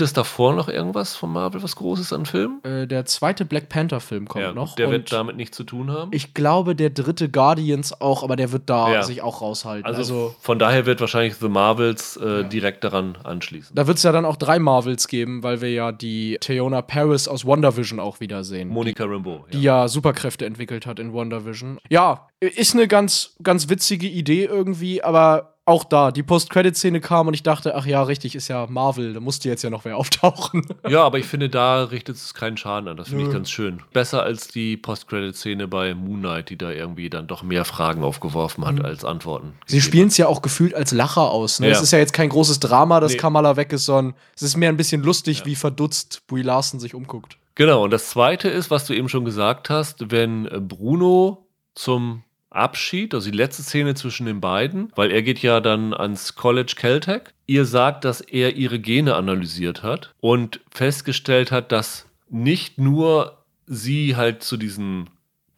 es davor noch irgendwas von Marvel, was Großes an Filmen? Äh, der zweite Black Panther-Film kommt Ja, noch. der wird damit nichts zu tun haben. ich glaube, der dritte Guardians auch, aber der wird da Ja. sich auch raushalten. also, Also, von daher wird wahrscheinlich The Marvels äh, direkt daran anschließen. da wird es ja dann auch drei Marvels geben, weil wir ja die Theona Paris aus WandaVision auch wiedersehen. Monica Rambeau. die ja Superkräfte entwickelt hat in WandaVision. Ja, ist eine ganz, ganz witzige Idee irgendwie, aber auch da, die Post-Credit-Szene kam und ich dachte, ach ja, richtig, ist ja Marvel, da musste jetzt ja noch wer auftauchen. Ja, aber ich finde, da richtet es keinen Schaden an. Das finde ich ganz schön. Besser als die Post-Credit-Szene bei Moon Knight, die da irgendwie dann doch mehr Fragen aufgeworfen hat als Antworten. Mhm. Sie spielen es ja auch gefühlt als Lacher aus. Ne? Ja. Es ist ja jetzt kein großes Drama, dass Nee. Kamala weg ist, sondern es ist mehr ein bisschen lustig, wie verdutzt Brie Larson sich umguckt. Genau, und das Zweite ist, was du eben schon gesagt hast, wenn Bruno zum Abschied, also die letzte Szene zwischen den beiden, weil er geht ja dann ans College Caltech, ihr sagt, dass er ihre Gene analysiert hat und festgestellt hat, dass nicht nur sie halt zu diesen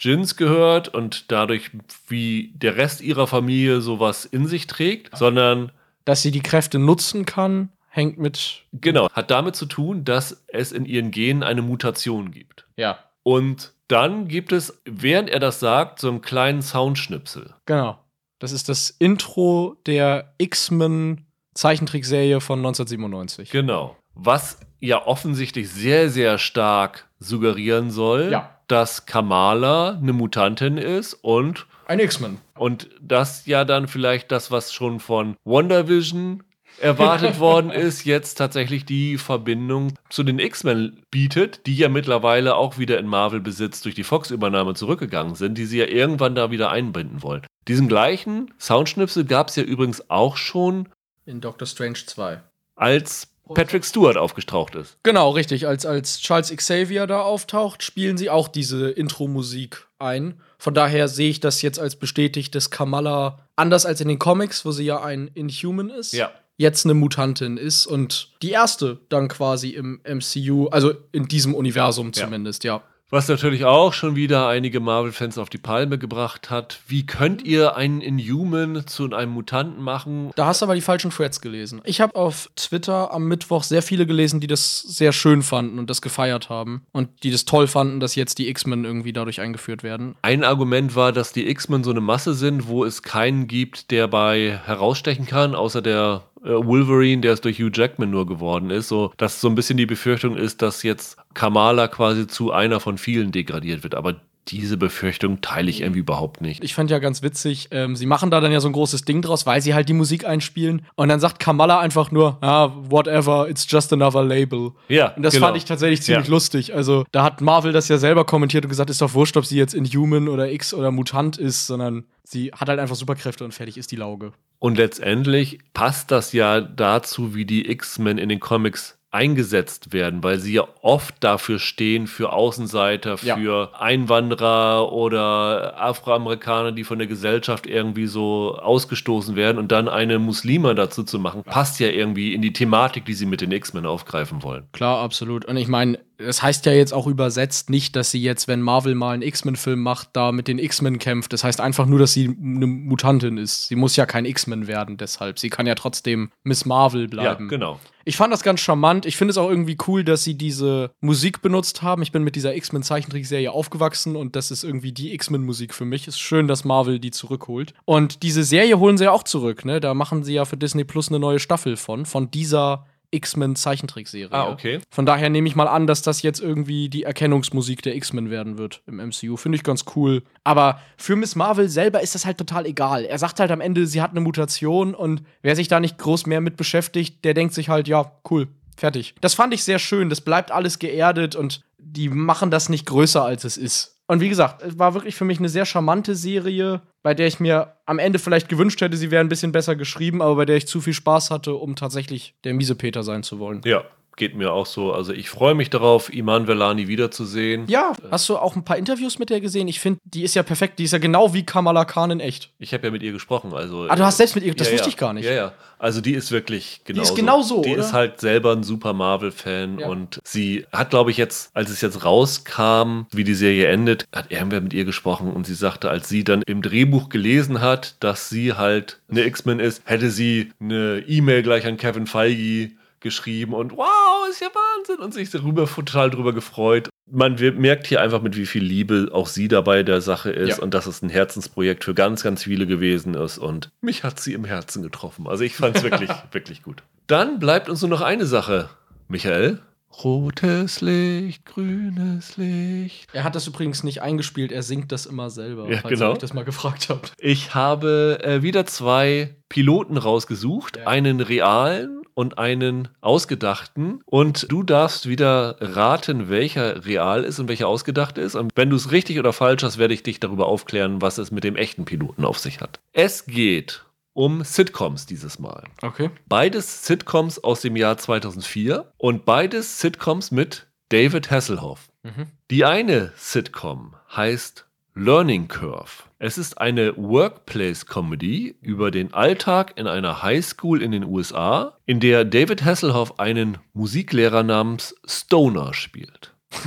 Djinns gehört und dadurch wie der Rest ihrer Familie sowas in sich trägt, sondern Dass sie die Kräfte nutzen kann, hängt mit. genau, hat damit zu tun, dass es in ihren Genen eine Mutation gibt. Ja. Und dann gibt es, während er das sagt, so einen kleinen Soundschnipsel. Genau. Das ist das Intro der X-Men Zeichentrickserie von 1997. Genau. Was ja offensichtlich sehr, sehr stark suggerieren soll, Ja. dass Kamala eine Mutantin ist und, Ein X-Men. und das ja dann vielleicht das, was schon von WandaVision erwartet worden ist, jetzt tatsächlich die Verbindung zu den X-Men bietet, die ja mittlerweile auch wieder in Marvel-Besitz durch die Fox-Übernahme zurückgegangen sind, die sie ja irgendwann da wieder einbinden wollen. Diesen gleichen Soundschnipsel gab es ja übrigens auch schon in Doctor Strange 2. Als Patrick Stewart aufgetaucht ist. Genau, richtig. Als, als Charles Xavier da auftaucht, spielen sie auch diese Intro-Musik ein. Von daher sehe ich das jetzt als bestätigt, dass Kamala, anders als in den Comics, wo sie ja ein Inhuman ist, Ja. Jetzt eine Mutantin ist und die erste dann quasi im MCU, also in diesem Universum Ja. zumindest, ja. Was natürlich auch schon wieder einige Marvel-Fans auf die Palme gebracht hat. Wie könnt ihr einen Inhuman zu einem Mutanten machen? Da hast du aber die falschen Threads gelesen. Ich habe auf Twitter am Mittwoch sehr viele gelesen, die das sehr schön fanden und das gefeiert haben. Und die das toll fanden, dass jetzt die X-Men irgendwie dadurch eingeführt werden. Ein Argument war, dass die X-Men so eine Masse sind, wo es keinen gibt, der bei herausstechen kann, außer der Wolverine, der es durch Hugh Jackman nur geworden ist. So, dass so ein bisschen die Befürchtung ist, dass jetzt Kamala quasi zu einer von vielen degradiert wird. Aber diese Befürchtung teile ich irgendwie überhaupt nicht. Ich fand ja ganz witzig, ähm, sie machen da dann ja so ein großes Ding draus, weil sie halt die Musik einspielen. Und dann sagt Kamala einfach nur, ah, whatever, it's just another label. Ja, Und das genau. fand ich tatsächlich ziemlich Ja. lustig. Also, da hat Marvel das ja selber kommentiert und gesagt, ist doch wurscht, ob sie jetzt Inhuman oder X oder Mutant ist, sondern sie hat halt einfach Superkräfte und fertig ist die Lauge. Und letztendlich passt das ja dazu, wie die X-Men in den Comics eingesetzt werden, weil sie ja oft dafür stehen, für Außenseiter, Ja. für Einwanderer oder Afroamerikaner, die von der Gesellschaft irgendwie so ausgestoßen werden und dann eine Muslima dazu zu machen, passt ja irgendwie in die Thematik, die sie mit den X-Men aufgreifen wollen. Klar, absolut. Und ich meine, es heißt ja jetzt auch übersetzt nicht, dass sie jetzt, wenn Marvel mal einen X-Men-Film macht, da mit den X-Men kämpft. Das heißt einfach nur, dass sie eine Mutantin ist. Sie muss ja kein X-Men werden, deshalb. Sie kann ja trotzdem Miss Marvel bleiben. Ja, genau. Ich fand das ganz charmant. Ich finde es auch irgendwie cool, dass sie diese Musik benutzt haben. Ich bin mit dieser X-Men-Zeichentrickserie aufgewachsen und das ist irgendwie die X-Men-Musik für mich. Ist schön, dass Marvel die zurückholt. Und diese Serie holen sie ja auch zurück, ne? Da machen sie ja für Disney Plus eine neue Staffel von, von dieser X-Men-Zeichentrickserie. Ah, okay. Von daher nehme ich mal an, dass das jetzt irgendwie die Erkennungsmusik der X-Men werden wird im MCU. Finde ich ganz cool. Aber für Miss Marvel selber ist das halt total egal. Er sagt halt am Ende, sie hat eine Mutation und wer sich da nicht groß mehr mit beschäftigt, der denkt sich halt, ja, cool, fertig. Das fand ich sehr schön. Das bleibt alles geerdet und die machen das nicht größer, als es ist. Und wie gesagt, es war wirklich für mich eine sehr charmante Serie, bei der ich mir am Ende vielleicht gewünscht hätte, sie wäre ein bisschen besser geschrieben, aber bei der ich zu viel Spaß hatte, um tatsächlich der miese Peter sein zu wollen. Ja, geht mir auch so. Also ich freue mich darauf, Iman Velani wiederzusehen. Ja, hast du auch ein paar Interviews mit der gesehen? Ich finde, die ist ja perfekt. Die ist ja genau wie Kamala Khan in echt. Ich habe ja mit ihr gesprochen. Also, Ah, du hast selbst mit ihr, das ja, wusste ja. ich gar nicht. Ja, ja. Also die ist wirklich genau ist genau so, Die oder? ist halt selber ein super Marvel-Fan Ja. und sie hat, glaube ich, jetzt, als es jetzt rauskam, wie die Serie endet, hat irgendwer mit ihr gesprochen und sie sagte, als sie dann im Drehbuch gelesen hat, dass sie halt eine X-Men ist, hätte sie eine E-Mail gleich an Kevin Feige geschrieben und wow, ist ja Wahnsinn und sich darüber total drüber gefreut. Man merkt hier einfach, mit wie viel Liebe auch sie dabei der Sache ist Ja. und dass es ein Herzensprojekt für ganz, ganz viele gewesen ist und mich hat sie im Herzen getroffen. Also ich fand es wirklich, wirklich gut. Dann bleibt uns nur noch eine Sache, Michael. Rotes Licht, grünes Licht. Er hat das übrigens nicht eingespielt, er singt das immer selber, Ja, falls genau. ihr euch das mal gefragt habt. Ich habe äh, wieder zwei Piloten rausgesucht, Ja. einen realen und einen ausgedachten. Und du darfst wieder raten, welcher real ist und welcher ausgedacht ist. Und wenn du es richtig oder falsch hast, werde ich dich darüber aufklären, was es mit dem echten Piloten auf sich hat. Es geht um Sitcoms dieses Mal. Okay. Beides Sitcoms aus dem Jahr 2004 und beides Sitcoms mit David Hasselhoff. Mhm. Die eine Sitcom heißt Learning Curve. Es ist eine Workplace-Comedy über den Alltag in einer Highschool in den USA, in der David Hasselhoff einen Musiklehrer namens Stoner spielt.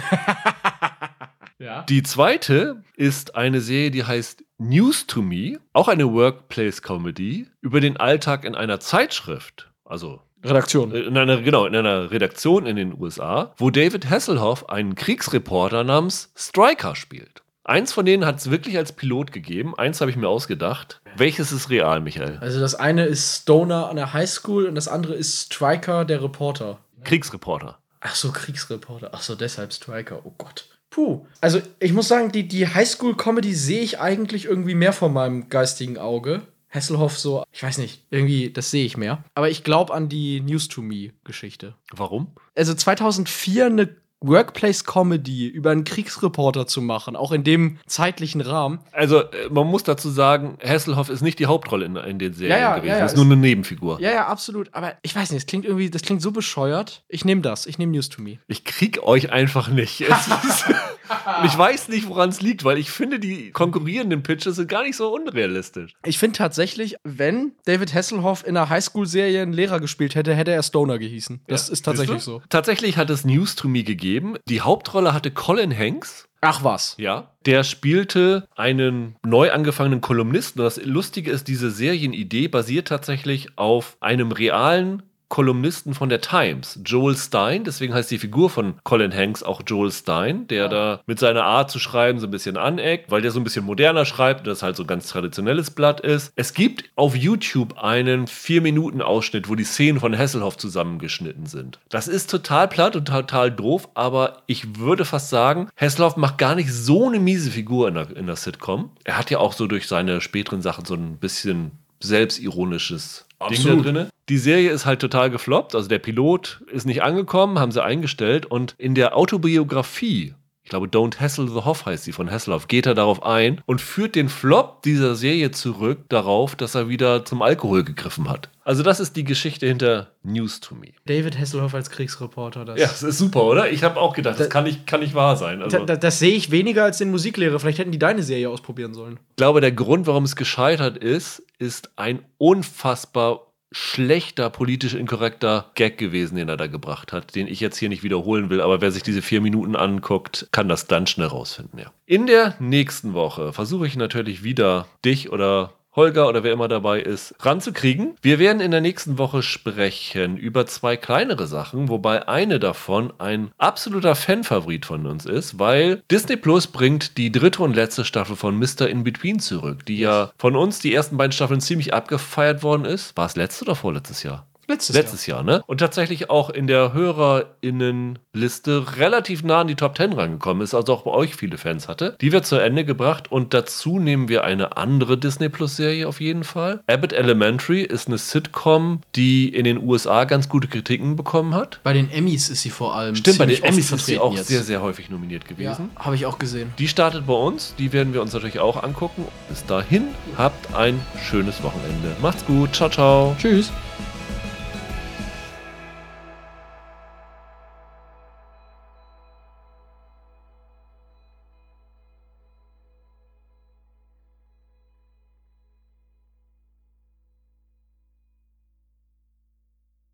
Ja. Die zweite ist eine Serie, die heißt News to Me, auch eine Workplace-Comedy über den Alltag in einer Zeitschrift, also Redaktion. in einer, genau, in einer Redaktion in den USA, wo David Hasselhoff einen Kriegsreporter namens Stryker spielt. Eins von denen hat es wirklich als Pilot gegeben, eins habe ich mir ausgedacht. Welches ist real, Michael? Also das eine ist Stoner an der Highschool und das andere ist Striker, der Reporter. Kriegsreporter. Ach so, Kriegsreporter. Ach so, deshalb Striker. Oh Gott. Puh. Also, ich muss sagen, die, die Highschool-Comedy sehe ich eigentlich irgendwie mehr vor meinem geistigen Auge. Hasselhoff so, ich weiß nicht, irgendwie, das sehe ich mehr. Aber ich glaube an die News to Me-Geschichte. Warum? Also 2004 eine Workplace-Comedy über einen Kriegsreporter zu machen, auch in dem zeitlichen Rahmen. Also, äh, man muss dazu sagen, Hasselhoff ist nicht die Hauptrolle in, in den Serien Ja, ja, gewesen. ja, ja, ist nur eine Nebenfigur. Ja, ja, absolut. Aber ich weiß nicht, es klingt irgendwie, das klingt so bescheuert. Ich nehme das. Ich nehme News to Me. Ich krieg euch einfach nicht. Ist, ich weiß nicht, woran es liegt, weil ich finde, die konkurrierenden Pitches sind gar nicht so unrealistisch. Ich finde tatsächlich, wenn David Hasselhoff in einer Highschool-Serie einen Lehrer gespielt hätte, hätte er Stoner gehießen. Das ist tatsächlich so. Tatsächlich hat es News to Me gegeben. Die Hauptrolle hatte Colin Hanks. Ach was. Ja. Der spielte einen neu angefangenen Kolumnisten. Und das Lustige ist, diese Serienidee basiert tatsächlich auf einem realen Kolumnisten von der Times, Joel Stein, deswegen heißt die Figur von Colin Hanks auch Joel Stein, der da mit seiner Art zu schreiben so ein bisschen aneckt, weil der so ein bisschen moderner schreibt und das halt so ein ganz traditionelles Blatt ist. Es gibt auf YouTube einen 4-Minuten-Ausschnitt, wo die Szenen von Hasselhoff zusammengeschnitten sind. Das ist total platt und total doof, aber ich würde fast sagen, Hasselhoff macht gar nicht so eine miese Figur in der, in der Sitcom. Er hat ja auch so durch seine späteren Sachen so ein bisschen selbstironisches Ding Absolut. da drin. Die Serie ist halt total gefloppt. Also der Pilot ist nicht angekommen, haben sie eingestellt. Und in der Autobiografie, ich glaube, Don't Hassle the Hoff heißt sie von Hasselhoff, geht er darauf ein und führt den Flop dieser Serie zurück darauf, dass er wieder zum Alkohol gegriffen hat. Also das ist die Geschichte hinter News to Me. David Hasselhoff als Kriegsreporter. Das, Ja, das ist super, oder? Ich habe auch gedacht, das Da- kann nicht, kann nicht wahr sein. Also, Da, da, das sehe ich weniger als den Musiklehrer. Vielleicht hätten die deine Serie ausprobieren sollen. Ich glaube, der Grund, warum es gescheitert ist, ist ein unfassbar schlechter, politisch inkorrekter Gag gewesen, den er da gebracht hat, den ich jetzt hier nicht wiederholen will, aber wer sich diese vier Minuten anguckt, kann das dann schnell rausfinden, ja. In der nächsten Woche versuche ich natürlich wieder dich oder Holger oder wer immer dabei ist, ranzukriegen. Wir werden in der nächsten Woche sprechen über zwei kleinere Sachen, wobei eine davon ein absoluter Fanfavorit von uns ist, weil Disney Plus bringt die dritte und letzte Staffel von Mr. In Between zurück, die ja von uns die ersten beiden Staffeln ziemlich abgefeiert worden ist. War es letztes oder vorletztes Jahr? Letztes, Letztes Jahr, ne? Und tatsächlich auch in der HörerInnenliste relativ nah an die Top 10 rangekommen ist, also auch bei euch viele Fans hatte. Die wird zu Ende gebracht und dazu nehmen wir eine andere Disney Plus Serie auf jeden Fall. Abbott Elementary ist eine Sitcom, die in den USA ganz gute Kritiken bekommen hat. Bei den Emmys ist sie vor allem. Stimmt, bei den Emmys ist sie auch jetzt. sehr, sehr häufig nominiert Ja, gewesen. habe ich auch gesehen. Die startet bei uns, die werden wir uns natürlich auch angucken. Bis dahin, habt ein schönes Wochenende. Macht's gut, ciao, ciao. Tschüss.